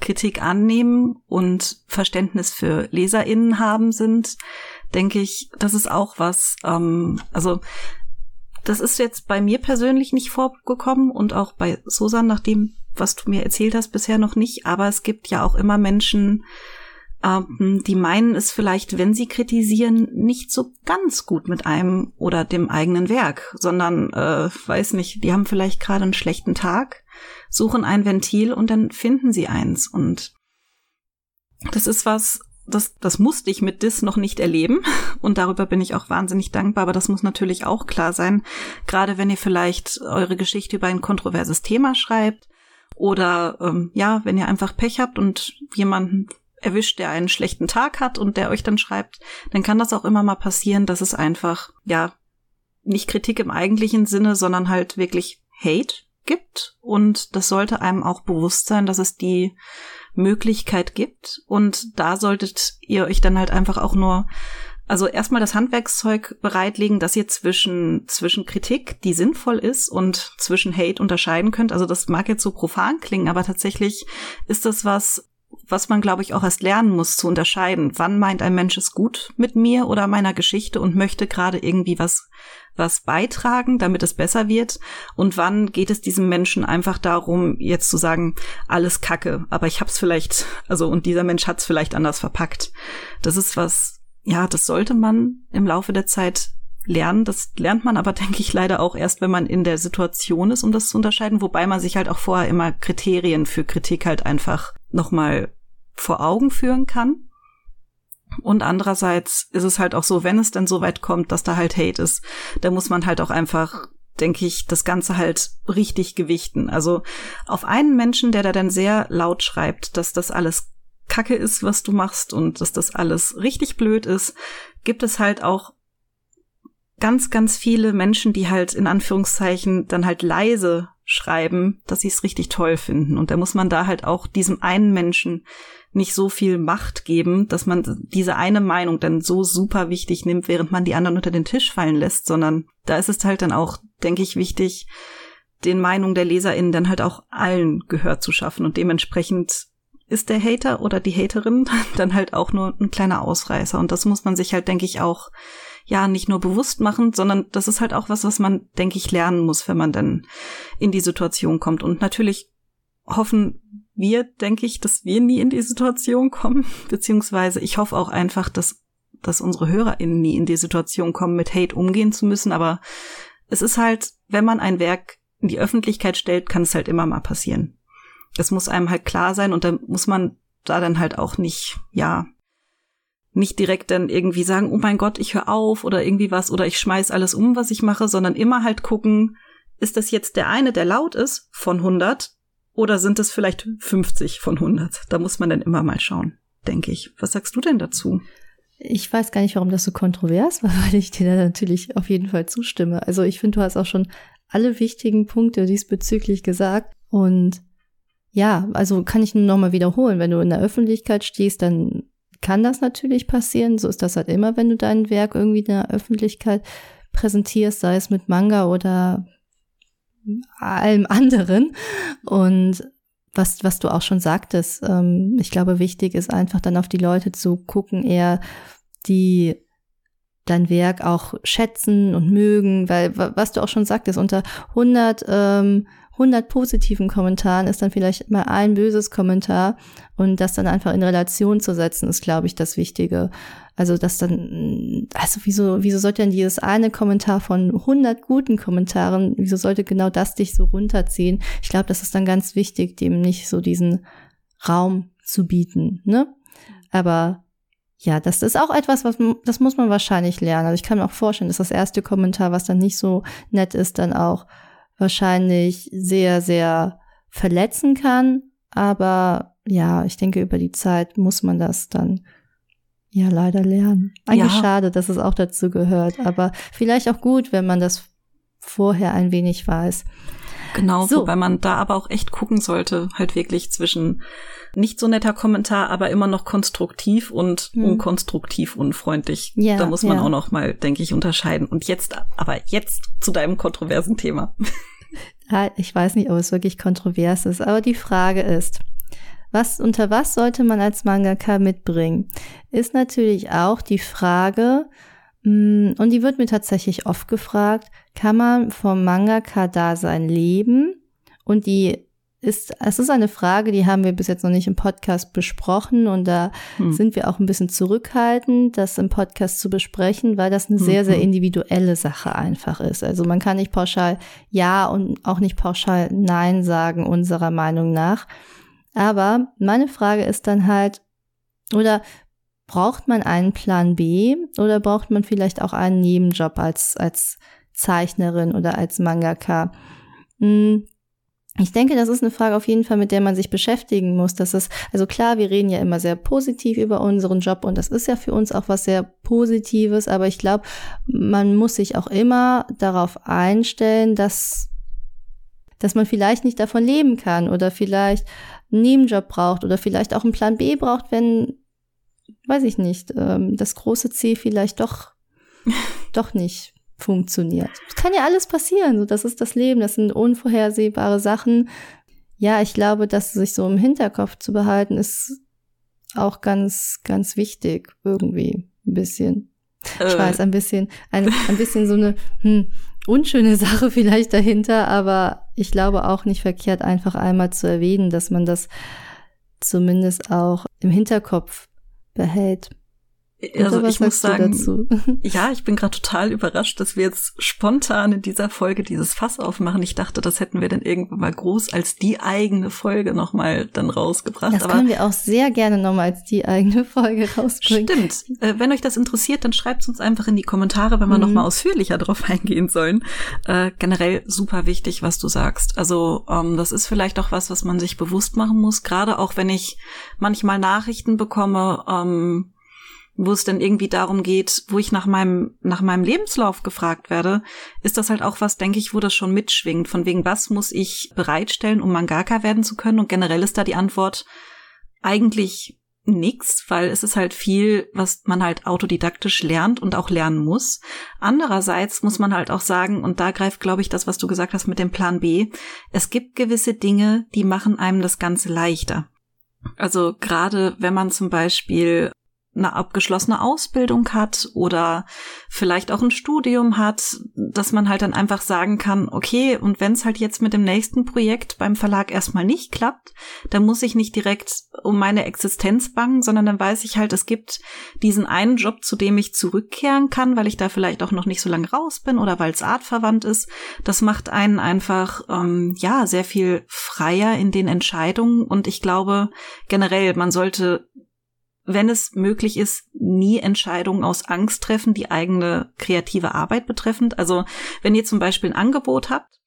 Kritik annehmen und Verständnis für LeserInnen haben sind, denke ich, das ist auch was, ähm, also das ist jetzt bei mir persönlich nicht vorgekommen und auch bei Susan, nach dem, was du mir erzählt hast, bisher noch nicht, aber es gibt ja auch immer Menschen, ähm, die meinen es vielleicht, wenn sie kritisieren, nicht so ganz gut mit einem oder dem eigenen Werk, sondern, äh, weiß nicht, die haben vielleicht gerade einen schlechten Tag suchen ein Ventil und dann finden sie eins. Und das ist was, das, das musste ich mit Dis noch nicht erleben. Und darüber bin ich auch wahnsinnig dankbar, aber das muss natürlich auch klar sein, gerade wenn ihr vielleicht eure Geschichte über ein kontroverses Thema schreibt oder ähm, ja, wenn ihr einfach Pech habt und jemanden erwischt, der einen schlechten Tag hat und der euch dann schreibt, dann kann das auch immer mal passieren, dass es einfach, ja, nicht Kritik im eigentlichen Sinne, sondern halt wirklich Hate gibt. Und das sollte einem auch bewusst sein, dass es die Möglichkeit gibt. Und da solltet ihr euch dann halt einfach auch nur also erstmal das Handwerkszeug bereitlegen, dass ihr zwischen, zwischen Kritik, die sinnvoll ist, und zwischen Hate unterscheiden könnt. Also das mag jetzt so profan klingen, aber tatsächlich ist das was, was man, glaube ich, auch erst lernen muss zu unterscheiden. Wann meint ein Mensch es gut mit mir oder meiner Geschichte und möchte gerade irgendwie was, was beitragen, damit es besser wird? Und wann geht es diesem Menschen einfach darum, jetzt zu sagen, alles Kacke, aber ich hab's vielleicht, also und dieser Mensch hat's vielleicht anders verpackt. Das ist was, ja, das sollte man im Laufe der Zeit lernen. Das lernt man aber, denke ich, leider auch erst, wenn man in der Situation ist, um das zu unterscheiden, wobei man sich halt auch vorher immer Kriterien für Kritik halt einfach nochmal vor Augen führen kann. Und andererseits ist es halt auch so, wenn es dann so weit kommt, dass da halt Hate ist, da muss man halt auch einfach, denke ich, das Ganze halt richtig gewichten. Also auf einen Menschen, der da dann sehr laut schreibt, dass das alles Kacke ist, was du machst und dass das alles richtig blöd ist, gibt es halt auch ganz, ganz viele Menschen, die halt in Anführungszeichen dann halt leise schreiben, dass sie es richtig toll finden. Und da muss man da halt auch diesem einen Menschen nicht so viel Macht geben, dass man diese eine Meinung dann so super wichtig nimmt, während man die anderen unter den Tisch fallen lässt, sondern da ist es halt dann auch, denke ich, wichtig, den Meinungen der LeserInnen dann halt auch allen Gehör zu schaffen und dementsprechend ist der Hater oder die Haterin dann halt auch nur ein kleiner Ausreißer und das muss man sich halt, denke ich, auch ja nicht nur bewusst machen, sondern das ist halt auch was, was man, denke ich, lernen muss, wenn man dann in die Situation kommt. Und natürlich hoffen wir, denke ich, dass wir nie in die Situation kommen, beziehungsweise ich hoffe auch einfach, dass, dass unsere HörerInnen nie in die Situation kommen, mit Hate umgehen zu müssen. Aber es ist halt, wenn man ein Werk in die Öffentlichkeit stellt, kann es halt immer mal passieren. Das muss einem halt klar sein und dann muss man da dann halt auch nicht, ja, nicht direkt dann irgendwie sagen, oh mein Gott, ich höre auf oder irgendwie was oder ich schmeiß alles um, was ich mache, sondern immer halt gucken, ist das jetzt der eine, der laut ist von 100 oder sind es vielleicht 50 von 100? Da muss man dann immer mal schauen, denke ich. Was sagst du denn dazu? Ich weiß gar nicht, warum das so kontrovers war, weil ich dir da natürlich auf jeden Fall zustimme. Also ich finde, du hast auch schon alle wichtigen Punkte diesbezüglich gesagt und ja, also kann ich nur nochmal wiederholen, wenn du in der Öffentlichkeit stehst, dann kann das natürlich passieren. So ist das halt immer, wenn du dein Werk irgendwie in der Öffentlichkeit präsentierst, sei es mit Manga oder allem anderen. Und was, was du auch schon sagtest, ähm, ich glaube, wichtig ist einfach dann auf die Leute zu gucken, eher die dein Werk auch schätzen und mögen, weil was du auch schon sagtest, unter 100 ähm, 100 positiven Kommentaren ist dann vielleicht mal ein böses Kommentar und das dann einfach in Relation zu setzen, ist, glaube ich, das Wichtige. Also, das dann, also, wieso, wieso sollte denn dieses eine Kommentar von 100 guten Kommentaren, wieso sollte genau das dich so runterziehen? Ich glaube, das ist dann ganz wichtig, dem nicht so diesen Raum zu bieten, ne? Aber ja, das ist auch etwas, was das muss man wahrscheinlich lernen. Also ich kann mir auch vorstellen, dass das erste Kommentar, was dann nicht so nett ist, dann auch wahrscheinlich sehr, sehr verletzen kann. Aber ja, ich denke, über die Zeit muss man das dann ja leider lernen. Eigentlich ja. schade, dass es auch dazu gehört, aber vielleicht auch gut, wenn man das vorher ein wenig weiß. Genau, so. wobei man da aber auch echt gucken sollte, halt wirklich zwischen nicht so netter Kommentar, aber immer noch konstruktiv und hm. unkonstruktiv unfreundlich. Ja, da muss man ja. auch noch mal, denke ich, unterscheiden. Und jetzt, aber jetzt zu deinem kontroversen Thema. Ich weiß nicht, ob es wirklich kontrovers ist, aber die Frage ist, was, unter was sollte man als Mangaka mitbringen? Ist natürlich auch die Frage, mm, und die wird mir tatsächlich oft gefragt, kann man vom Mangaka-Dasein leben? Und die ist, es ist eine Frage, die haben wir bis jetzt noch nicht im Podcast besprochen und da hm. sind wir auch ein bisschen zurückhaltend, das im Podcast zu besprechen, weil das eine hm. sehr, sehr mhm. individuelle Sache einfach ist. Also man kann nicht pauschal Ja und auch nicht pauschal Nein sagen, unserer Meinung nach. Aber meine Frage ist dann halt, oder braucht man einen Plan B oder braucht man vielleicht auch einen Nebenjob als, als Zeichnerin oder als Mangaka? Hm, ich denke, das ist eine Frage auf jeden Fall, mit der man sich beschäftigen muss. Das ist, also klar, wir reden ja immer sehr positiv über unseren Job und das ist ja für uns auch was sehr Positives, aber ich glaube, man muss sich auch immer darauf einstellen, dass, dass man vielleicht nicht davon leben kann oder vielleicht einen Nebenjob braucht oder vielleicht auch einen Plan B braucht, wenn, weiß ich nicht, ähm, das große C vielleicht doch, doch nicht funktioniert. Es kann ja alles passieren, so das ist das Leben, das sind unvorhersehbare Sachen. Ja, ich glaube, dass sich so im Hinterkopf zu behalten, ist auch ganz, ganz wichtig, irgendwie ein bisschen. Äh. Ich weiß, ein bisschen, ein, ein bisschen so eine hm, unschöne Sache vielleicht dahinter, aber ich glaube auch nicht verkehrt, einfach einmal zu erwähnen, dass man das zumindest auch im Hinterkopf behält. Also ich muss sagen, ja, ich bin gerade total überrascht, dass wir jetzt spontan in dieser Folge dieses Fass aufmachen. Ich dachte, das hätten wir dann irgendwann mal groß als die eigene Folge nochmal dann rausgebracht. Das Aber können wir auch sehr gerne nochmal als die eigene Folge rausbringen. Stimmt. Äh, wenn euch das interessiert, dann schreibt es uns einfach in die Kommentare, wenn wir mhm. nochmal ausführlicher drauf eingehen sollen. Äh, generell super wichtig, was du sagst. Also ähm, das ist vielleicht auch was, was man sich bewusst machen muss. Gerade auch wenn ich manchmal Nachrichten bekomme, ähm, wo es dann irgendwie darum geht, wo ich nach meinem, nach meinem Lebenslauf gefragt werde, ist das halt auch was, denke ich, wo das schon mitschwingt. Von wegen, was muss ich bereitstellen, um Mangaka werden zu können? Und generell ist da die Antwort eigentlich nix, weil es ist halt viel, was man halt autodidaktisch lernt und auch lernen muss. Andererseits muss man halt auch sagen, und da greift, glaube ich, das, was du gesagt hast mit dem Plan B, es gibt gewisse Dinge, die machen einem das Ganze leichter. Also gerade wenn man zum Beispiel eine abgeschlossene Ausbildung hat oder vielleicht auch ein Studium hat, dass man halt dann einfach sagen kann, okay, und wenn es halt jetzt mit dem nächsten Projekt beim Verlag erstmal nicht klappt, dann muss ich nicht direkt um meine Existenz bangen, sondern dann weiß ich halt, es gibt diesen einen Job, zu dem ich zurückkehren kann, weil ich da vielleicht auch noch nicht so lange raus bin oder weil es artverwandt ist. Das macht einen einfach, ähm, ja, sehr viel freier in den Entscheidungen und ich glaube generell, man sollte wenn es möglich ist, nie Entscheidungen aus Angst treffen, die eigene kreative Arbeit betreffend. Also wenn ihr zum Beispiel ein Angebot habt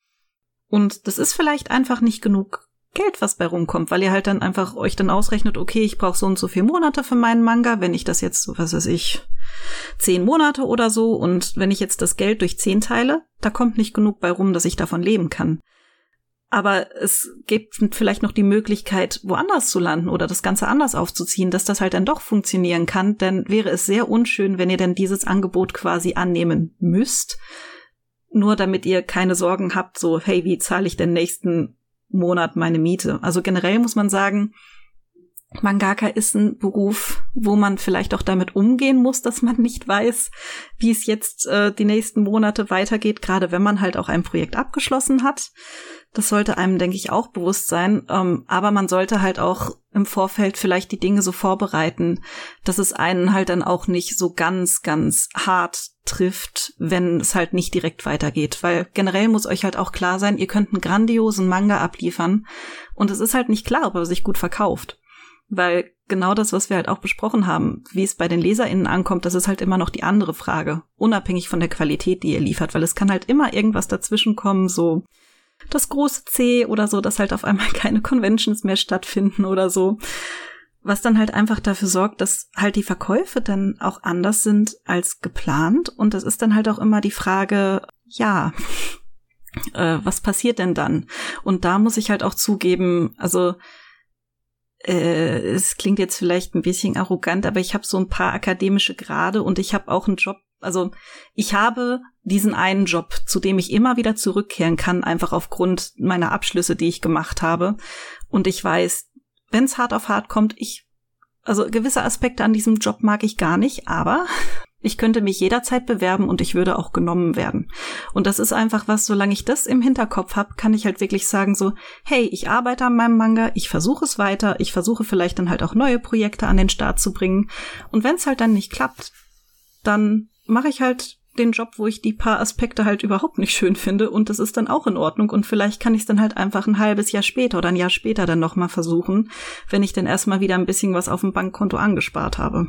und das ist vielleicht einfach nicht genug Geld, was bei rumkommt, weil ihr halt dann einfach euch dann ausrechnet, okay, ich brauche so und so vier Monate für meinen Manga, wenn ich das jetzt, was weiß ich, zehn Monate oder so und wenn ich jetzt das Geld durch zehn teile, da kommt nicht genug bei rum, dass ich davon leben kann aber es gibt vielleicht noch die Möglichkeit, woanders zu landen oder das Ganze anders aufzuziehen, dass das halt dann doch funktionieren kann, dann wäre es sehr unschön, wenn ihr dann dieses Angebot quasi annehmen müsst, nur damit ihr keine Sorgen habt, so, hey, wie zahle ich denn nächsten Monat meine Miete? Also generell muss man sagen, Mangaka ist ein Beruf, wo man vielleicht auch damit umgehen muss, dass man nicht weiß, wie es jetzt äh, die nächsten Monate weitergeht, gerade wenn man halt auch ein Projekt abgeschlossen hat. Das sollte einem, denke ich, auch bewusst sein. Ähm, aber man sollte halt auch im Vorfeld vielleicht die Dinge so vorbereiten, dass es einen halt dann auch nicht so ganz, ganz hart trifft, wenn es halt nicht direkt weitergeht. Weil generell muss euch halt auch klar sein, ihr könnt einen grandiosen Manga abliefern und es ist halt nicht klar, ob er sich gut verkauft. Weil genau das, was wir halt auch besprochen haben, wie es bei den LeserInnen ankommt, das ist halt immer noch die andere Frage. Unabhängig von der Qualität, die ihr liefert, weil es kann halt immer irgendwas dazwischen kommen, so das große C oder so, dass halt auf einmal keine Conventions mehr stattfinden oder so. Was dann halt einfach dafür sorgt, dass halt die Verkäufe dann auch anders sind als geplant. Und das ist dann halt auch immer die Frage, ja, äh, was passiert denn dann? Und da muss ich halt auch zugeben, also äh, es klingt jetzt vielleicht ein bisschen arrogant, aber ich habe so ein paar akademische Grade und ich habe auch einen Job also ich habe diesen einen Job, zu dem ich immer wieder zurückkehren kann, einfach aufgrund meiner Abschlüsse, die ich gemacht habe. Und ich weiß, wenn es hart auf hart kommt, ich, also gewisse Aspekte an diesem Job mag ich gar nicht, aber ich könnte mich jederzeit bewerben und ich würde auch genommen werden. Und das ist einfach was, solange ich das im Hinterkopf habe, kann ich halt wirklich sagen so, hey, ich arbeite an meinem Manga, ich versuche es weiter, ich versuche vielleicht dann halt auch neue Projekte an den Start zu bringen. Und wenn es halt dann nicht klappt, dann mache ich halt den Job, wo ich die paar Aspekte halt überhaupt nicht schön finde und das ist dann auch in Ordnung und vielleicht kann ich es dann halt einfach ein halbes Jahr später oder ein Jahr später dann nochmal versuchen, wenn ich dann erstmal wieder ein bisschen was auf dem Bankkonto angespart habe.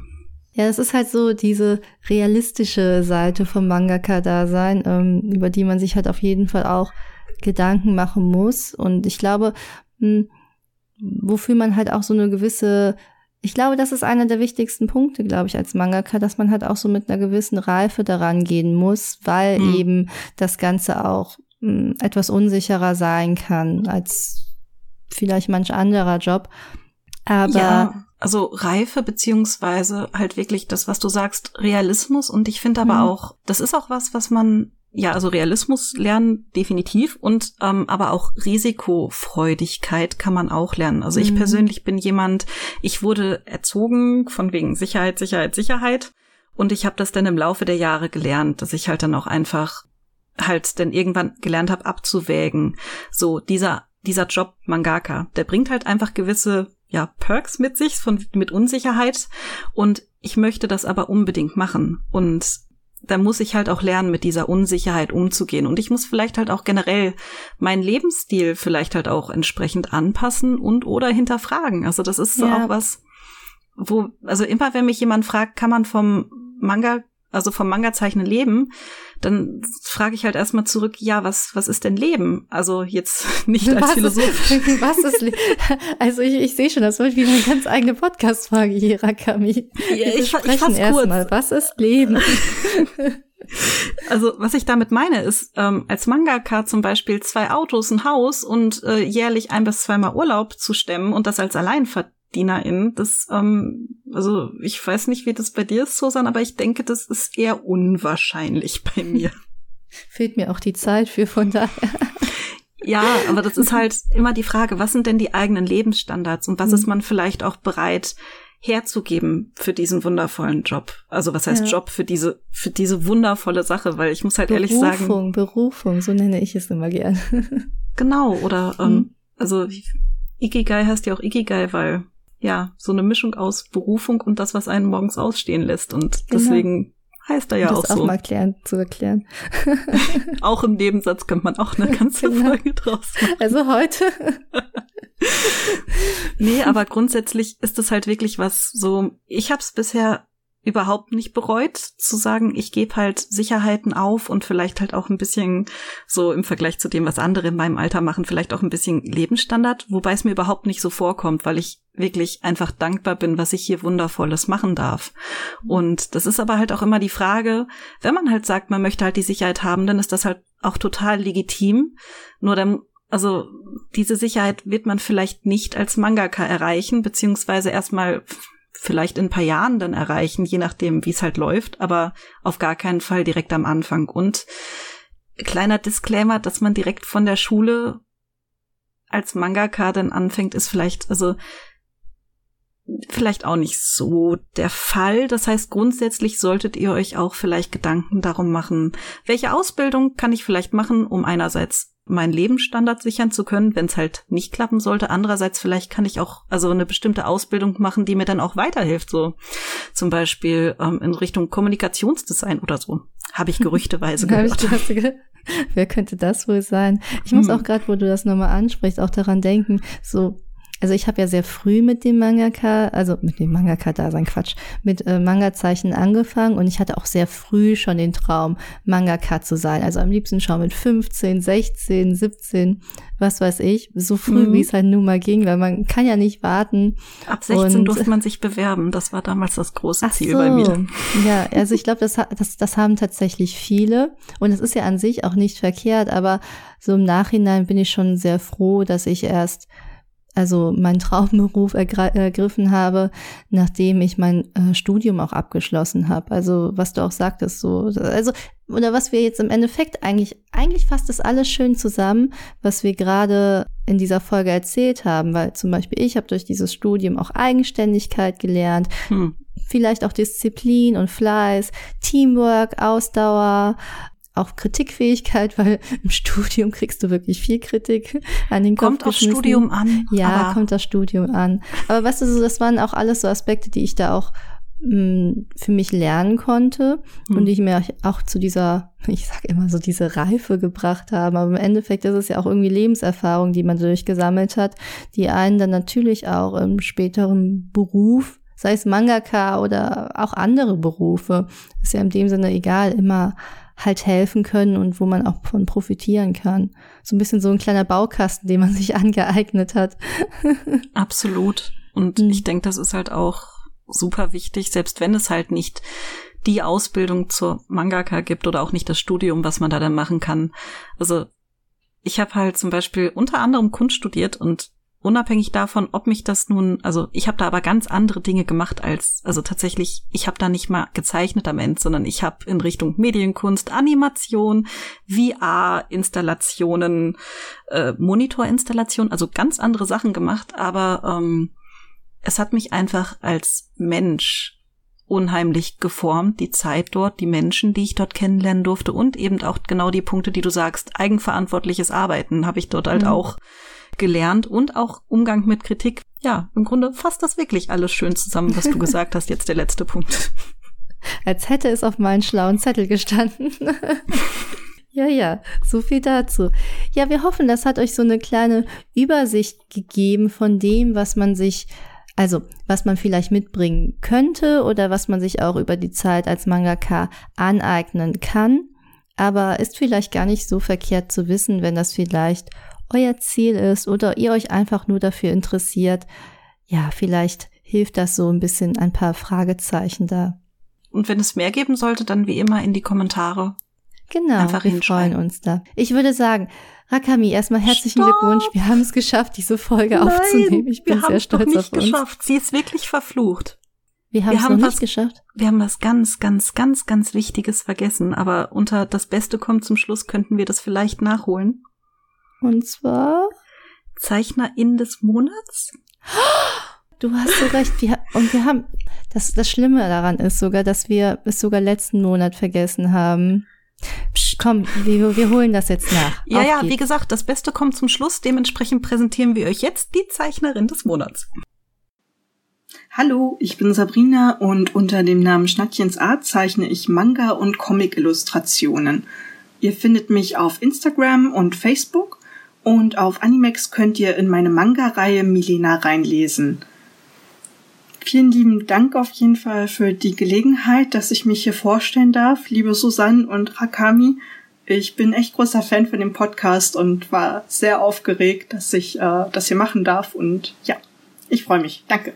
Ja, es ist halt so diese realistische Seite vom Mangaka-Dasein, ähm, über die man sich halt auf jeden Fall auch Gedanken machen muss. Und ich glaube, mh, hm, wofür man halt auch so eine gewisse, ich glaube, das ist einer der wichtigsten Punkte, glaube ich, als Mangaka, dass man halt auch so mit einer gewissen Reife daran gehen muss, weil mhm. eben das Ganze auch mh, hm, etwas unsicherer sein kann als vielleicht manch anderer Job. Aber ja also Reife beziehungsweise halt wirklich das, was du sagst, Realismus. Und ich finde aber mhm. auch, das ist auch was, was man ja, also Realismus lernen definitiv und ähm, aber auch Risikofreudigkeit kann man auch lernen. Also ich mhm. persönlich bin jemand, ich wurde erzogen von wegen Sicherheit, Sicherheit, Sicherheit und ich habe das dann im Laufe der Jahre gelernt, dass ich halt dann auch einfach halt dann irgendwann gelernt habe abzuwägen. So dieser dieser Job Mangaka, der bringt halt einfach gewisse ja, Perks mit sich, von, mit Unsicherheit. Und ich möchte das aber unbedingt machen. Und da muss ich halt auch lernen, mit dieser Unsicherheit umzugehen. Und ich muss vielleicht halt auch generell meinen Lebensstil vielleicht halt auch entsprechend anpassen und oder hinterfragen. Also das ist so ja. auch was, wo, also immer wenn mich jemand fragt, kann man vom Manga also vom Manga-Zeichnen leben, dann frage ich halt erstmal zurück, ja, was, was ist denn Leben? Also jetzt nicht als was Philosoph. Ist, was ist Leben? Also ich, ich sehe schon, das wird wieder eine ganz eigene Podcast-Frage hier, Rakami. Ja, ich, ich fasse kurz. Mal, was ist Leben? Also, was ich damit meine, ist, ähm, als Mangaka zum Beispiel zwei Autos, ein Haus und äh, jährlich ein bis zweimal Urlaub zu stemmen und das als Alleinverdiener DienerInnen. Das, ähm, also ich weiß nicht, wie das bei dir ist, Susan, aber ich denke, das ist eher unwahrscheinlich bei mir. Fehlt mir auch die Zeit für, von daher. Ja, aber das ist halt immer die Frage, was sind denn die eigenen Lebensstandards und was mhm. ist man vielleicht auch bereit herzugeben für diesen wundervollen Job? Also was heißt ja. Job für diese, für diese wundervolle Sache? Weil ich muss halt Berufung, ehrlich sagen. Berufung, Berufung, so nenne ich es immer gern. genau, oder ähm, mhm. also Ikigai heißt ja auch Ikigai, weil ja, so eine Mischung aus Berufung und das, was einen morgens ausstehen lässt. Und genau. deswegen heißt er ja das auch so. Das auch mal klären, zu erklären. auch im Nebensatz könnte man auch eine ganze genau. Folge draus machen. Also heute. nee, aber grundsätzlich ist es halt wirklich was so, ich habe es bisher überhaupt nicht bereut, zu sagen, ich gebe halt Sicherheiten auf und vielleicht halt auch ein bisschen so im Vergleich zu dem, was andere in meinem Alter machen, vielleicht auch ein bisschen Lebensstandard, wobei es mir überhaupt nicht so vorkommt, weil ich wirklich einfach dankbar bin, was ich hier Wundervolles machen darf. Und das ist aber halt auch immer die Frage, wenn man halt sagt, man möchte halt die Sicherheit haben, dann ist das halt auch total legitim. Nur dann also diese Sicherheit wird man vielleicht nicht als Mangaka erreichen, beziehungsweise erstmal vielleicht in ein paar Jahren dann erreichen, je nachdem, wie es halt läuft, aber auf gar keinen Fall direkt am Anfang. Und kleiner Disclaimer, dass man direkt von der Schule als Mangaka dann anfängt, ist vielleicht, also vielleicht auch nicht so der Fall. Das heißt, grundsätzlich solltet ihr euch auch vielleicht Gedanken darum machen, welche Ausbildung kann ich vielleicht machen, um einerseits meinen Lebensstandard sichern zu können, wenn es halt nicht klappen sollte. Andererseits vielleicht kann ich auch also eine bestimmte Ausbildung machen, die mir dann auch weiterhilft, so zum Beispiel ähm, in Richtung Kommunikationsdesign oder so. Habe ich gerüchteweise gehört. Wer könnte das wohl sein? Ich muss hm. auch gerade, wo du das nochmal ansprichst, auch daran denken, so also ich habe ja sehr früh mit dem Mangaka, also mit dem Mangaka da sein Quatsch, mit äh, Manga-Zeichen angefangen und ich hatte auch sehr früh schon den Traum, Mangaka zu sein. Also am liebsten schon mit 15, 16, 17, was weiß ich, so früh, mhm. wie es halt nun mal ging, weil man kann ja nicht warten. Ab 16 und, durfte man sich bewerben, das war damals das große Ziel so. bei mir. Ja, also ich glaube, das, das, das haben tatsächlich viele und es ist ja an sich auch nicht verkehrt, aber so im Nachhinein bin ich schon sehr froh, dass ich erst also meinen Traumberuf ergriffen habe, nachdem ich mein äh, Studium auch abgeschlossen habe. Also was du auch sagtest, so also oder was wir jetzt im Endeffekt eigentlich eigentlich fasst das alles schön zusammen, was wir gerade in dieser Folge erzählt haben, weil zum Beispiel ich habe durch dieses Studium auch Eigenständigkeit gelernt. Hm. Vielleicht auch Disziplin und Fleiß, Teamwork, Ausdauer, auch Kritikfähigkeit, weil im Studium kriegst du wirklich viel Kritik an den Kopf Kommt aufs Studium an. Ja, kommt das Studium an. Aber weißt du, das waren auch alles so Aspekte, die ich da auch mh, mm, für mich lernen konnte hm. und die ich mir auch zu dieser, ich sag immer so, diese Reife gebracht haben. Aber im Endeffekt ist es ja auch irgendwie Lebenserfahrung, die man durchgesammelt hat, die einen dann natürlich auch im späteren Beruf sei es Mangaka oder auch andere Berufe. Ist ja in dem Sinne egal, immer halt helfen können und wo man auch von profitieren kann. So ein bisschen so ein kleiner Baukasten, den man sich angeeignet hat. Absolut. Und mhm. ich denke, das ist halt auch super wichtig, selbst wenn es halt nicht die Ausbildung zur Mangaka gibt oder auch nicht das Studium, was man da dann machen kann. Also ich habe halt zum Beispiel unter anderem Kunst studiert und unabhängig davon, ob mich das nun, also ich habe da aber ganz andere Dinge gemacht als, also tatsächlich, ich habe da nicht mal gezeichnet am Ende, sondern ich habe in Richtung Medienkunst, Animation, VR-Installationen, äh, Monitor-Installationen, also ganz andere Sachen gemacht, aber ähm, es hat mich einfach als Mensch unheimlich geformt, die Zeit dort, die Menschen, die ich dort kennenlernen durfte und eben auch genau die Punkte, die du sagst, eigenverantwortliches Arbeiten habe ich dort halt mhm. auch gelernt und auch Umgang mit Kritik. Ja, im Grunde fasst das wirklich alles schön zusammen, was du gesagt hast. Jetzt der letzte Punkt. Als hätte es auf meinen schlauen Zettel gestanden. Ja, ja, so viel dazu. Ja, wir hoffen, das hat euch so eine kleine Übersicht gegeben von dem, was man sich, also was man vielleicht mitbringen könnte oder was man sich auch über die Zeit als Mangaka aneignen kann. Aber ist vielleicht gar nicht so verkehrt zu wissen, wenn das vielleicht euer Ziel ist oder ihr euch einfach nur dafür interessiert, ja, vielleicht hilft das so ein bisschen ein paar Fragezeichen da. Und wenn es mehr geben sollte, dann wie immer in die Kommentare. Genau, einfach wir freuen uns da. Ich würde sagen, Rakami, erstmal herzlichen Stopp. Glückwunsch. Wir haben es geschafft, diese Folge Nein, aufzunehmen. Ich bin sehr stolz nicht auf uns. geschafft. Sie ist wirklich verflucht. Wir, wir haben es nicht geschafft. Wir haben was ganz, ganz, ganz, ganz Wichtiges vergessen. Aber unter das Beste kommt zum Schluss könnten wir das vielleicht nachholen. Und zwar Zeichnerin des Monats. Du hast so recht. Wir, und wir haben, das, das Schlimme daran ist sogar, dass wir es sogar letzten Monat vergessen haben. Psst, komm, wir, wir holen das jetzt nach. Ja, Auf ja, geht's. wie gesagt, das Beste kommt zum Schluss. Dementsprechend präsentieren wir euch jetzt die Zeichnerin des Monats. Hallo, ich bin Sabrina und unter dem Namen Schnattchens Art zeichne ich Manga und Comic-Illustrationen. Ihr findet mich auf Instagram und Facebook und auf Animex könnt ihr in meine Manga-Reihe Milena reinlesen. Vielen lieben Dank auf jeden Fall für die Gelegenheit, dass ich mich hier vorstellen darf, liebe Susanne und Hakami. Ich bin echt großer Fan von dem Podcast und war sehr aufgeregt, dass ich äh, das hier machen darf. Und ja, ich freue mich. Danke.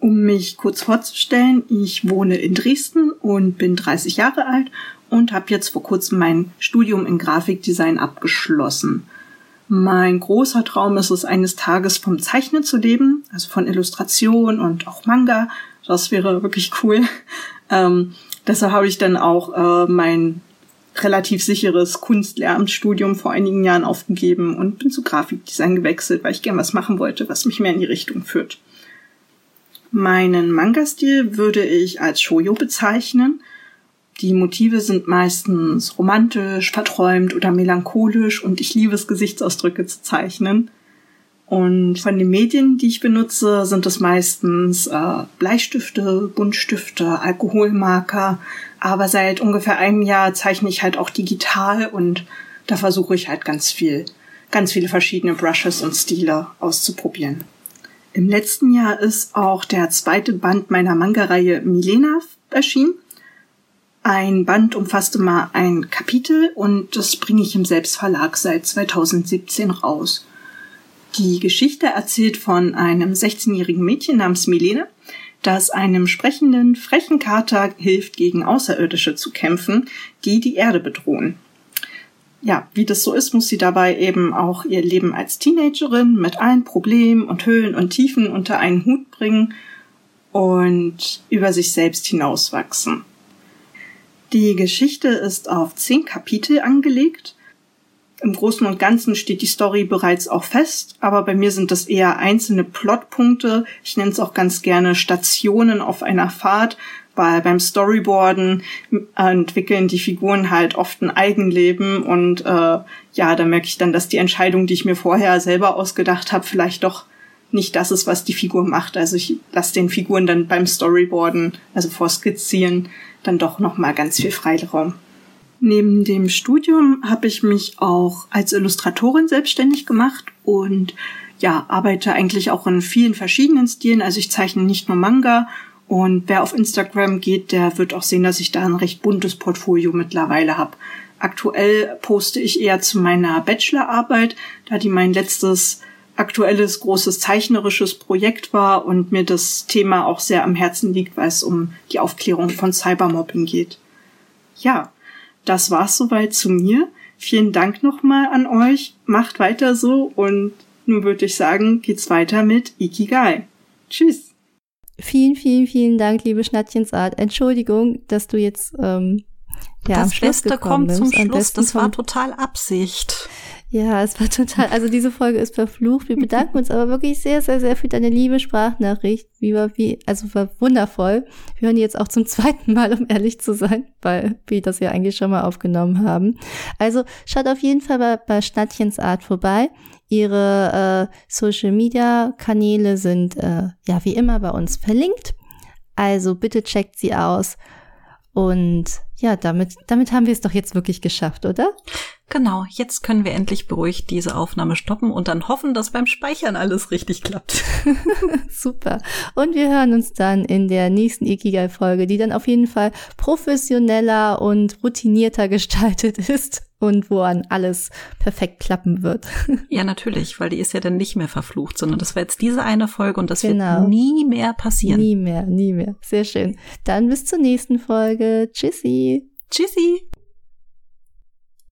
Um mich kurz vorzustellen, ich wohne in Dresden und bin 30 Jahre alt und habe jetzt vor kurzem mein Studium in Grafikdesign abgeschlossen. Mein großer Traum ist es, eines Tages vom Zeichnen zu leben, also von Illustration und auch Manga. Das wäre wirklich cool. Ähm, deshalb habe ich dann auch äh, mein relativ sicheres Kunstlehramtsstudium vor einigen Jahren aufgegeben und bin zu Grafikdesign gewechselt, weil ich gern was machen wollte, was mich mehr in die Richtung führt. Meinen Manga-Stil würde ich als Shoujo bezeichnen. Die Motive sind meistens romantisch, verträumt oder melancholisch und ich liebe es, Gesichtsausdrücke zu zeichnen. Und von den Medien, die ich benutze, sind es meistens äh, Bleistifte, Buntstifte, Alkoholmarker. Aber seit ungefähr einem Jahr zeichne ich halt auch digital und da versuche ich halt ganz viel, ganz viele verschiedene Brushes und Stile auszuprobieren. Im letzten Jahr ist auch der zweite Band meiner Manga-Reihe Milena erschienen. Ein Band umfasst immer ein Kapitel und das bringe ich im Selbstverlag seit 2017 raus. Die Geschichte erzählt von einem 16-jährigen Mädchen namens Milene, das einem sprechenden, frechen Kater hilft, gegen Außerirdische zu kämpfen, die die Erde bedrohen. Ja, wie das so ist, muss sie dabei eben auch ihr Leben als Teenagerin mit allen Problemen und Höhen und Tiefen unter einen Hut bringen und über sich selbst hinauswachsen. Die Geschichte ist auf zehn Kapitel angelegt. Im Großen und Ganzen steht die Story bereits auch fest, aber bei mir sind das eher einzelne Plotpunkte. Ich nenne es auch ganz gerne Stationen auf einer Fahrt, weil beim Storyboarden entwickeln die Figuren halt oft ein Eigenleben und äh, ja, da merke ich dann, dass die Entscheidung, die ich mir vorher selber ausgedacht habe, vielleicht doch nicht das ist, was die Figur macht. Also ich lasse den Figuren dann beim Storyboarden, also vor Skizzieren, dann doch noch mal ganz viel Freiraum. Neben dem Studium habe ich mich auch als Illustratorin selbstständig gemacht und ja, arbeite eigentlich auch in vielen verschiedenen Stilen. Also ich zeichne nicht nur Manga. Und wer auf Instagram geht, der wird auch sehen, dass ich da ein recht buntes Portfolio mittlerweile habe. Aktuell poste ich eher zu meiner Bachelorarbeit, da die mein letztes aktuelles großes zeichnerisches Projekt war und mir das Thema auch sehr am Herzen liegt, weil es um die Aufklärung von Cybermobbing geht. Ja, das war's soweit zu mir. Vielen Dank nochmal an euch. Macht weiter so und nun würde ich sagen, geht's weiter mit Ikigai. Tschüss. Vielen, vielen, vielen Dank, liebe Schnattchensart. Entschuldigung, dass du jetzt ähm, ja, das am Schluss Beste kommt zum Schluss. Das war total Absicht. Ja, es war total, also diese Folge ist verflucht. Wir bedanken uns aber wirklich sehr, sehr, sehr für deine liebe Sprachnachricht. Wie war, wie, also war wundervoll. Wir hören jetzt auch zum zweiten Mal, um ehrlich zu sein, weil wir das ja eigentlich schon mal aufgenommen haben. Also schaut auf jeden Fall bei, bei Schnattchens Art vorbei. Ihre äh, Social Media Kanäle sind äh, ja wie immer bei uns verlinkt. Also bitte checkt sie aus. Und ja, damit, damit haben wir es doch jetzt wirklich geschafft, oder? Genau, jetzt können wir endlich beruhigt diese Aufnahme stoppen und dann hoffen, dass beim Speichern alles richtig klappt. Super. Und wir hören uns dann in der nächsten Ikigai-Folge, die dann auf jeden Fall professioneller und routinierter gestaltet ist und wo an alles perfekt klappen wird. Ja, natürlich, weil die ist ja dann nicht mehr verflucht, sondern das war jetzt diese eine Folge und das genau. wird nie mehr passieren. Nie mehr, nie mehr. Sehr schön. Dann bis zur nächsten Folge. Tschüssi. Tschüssi.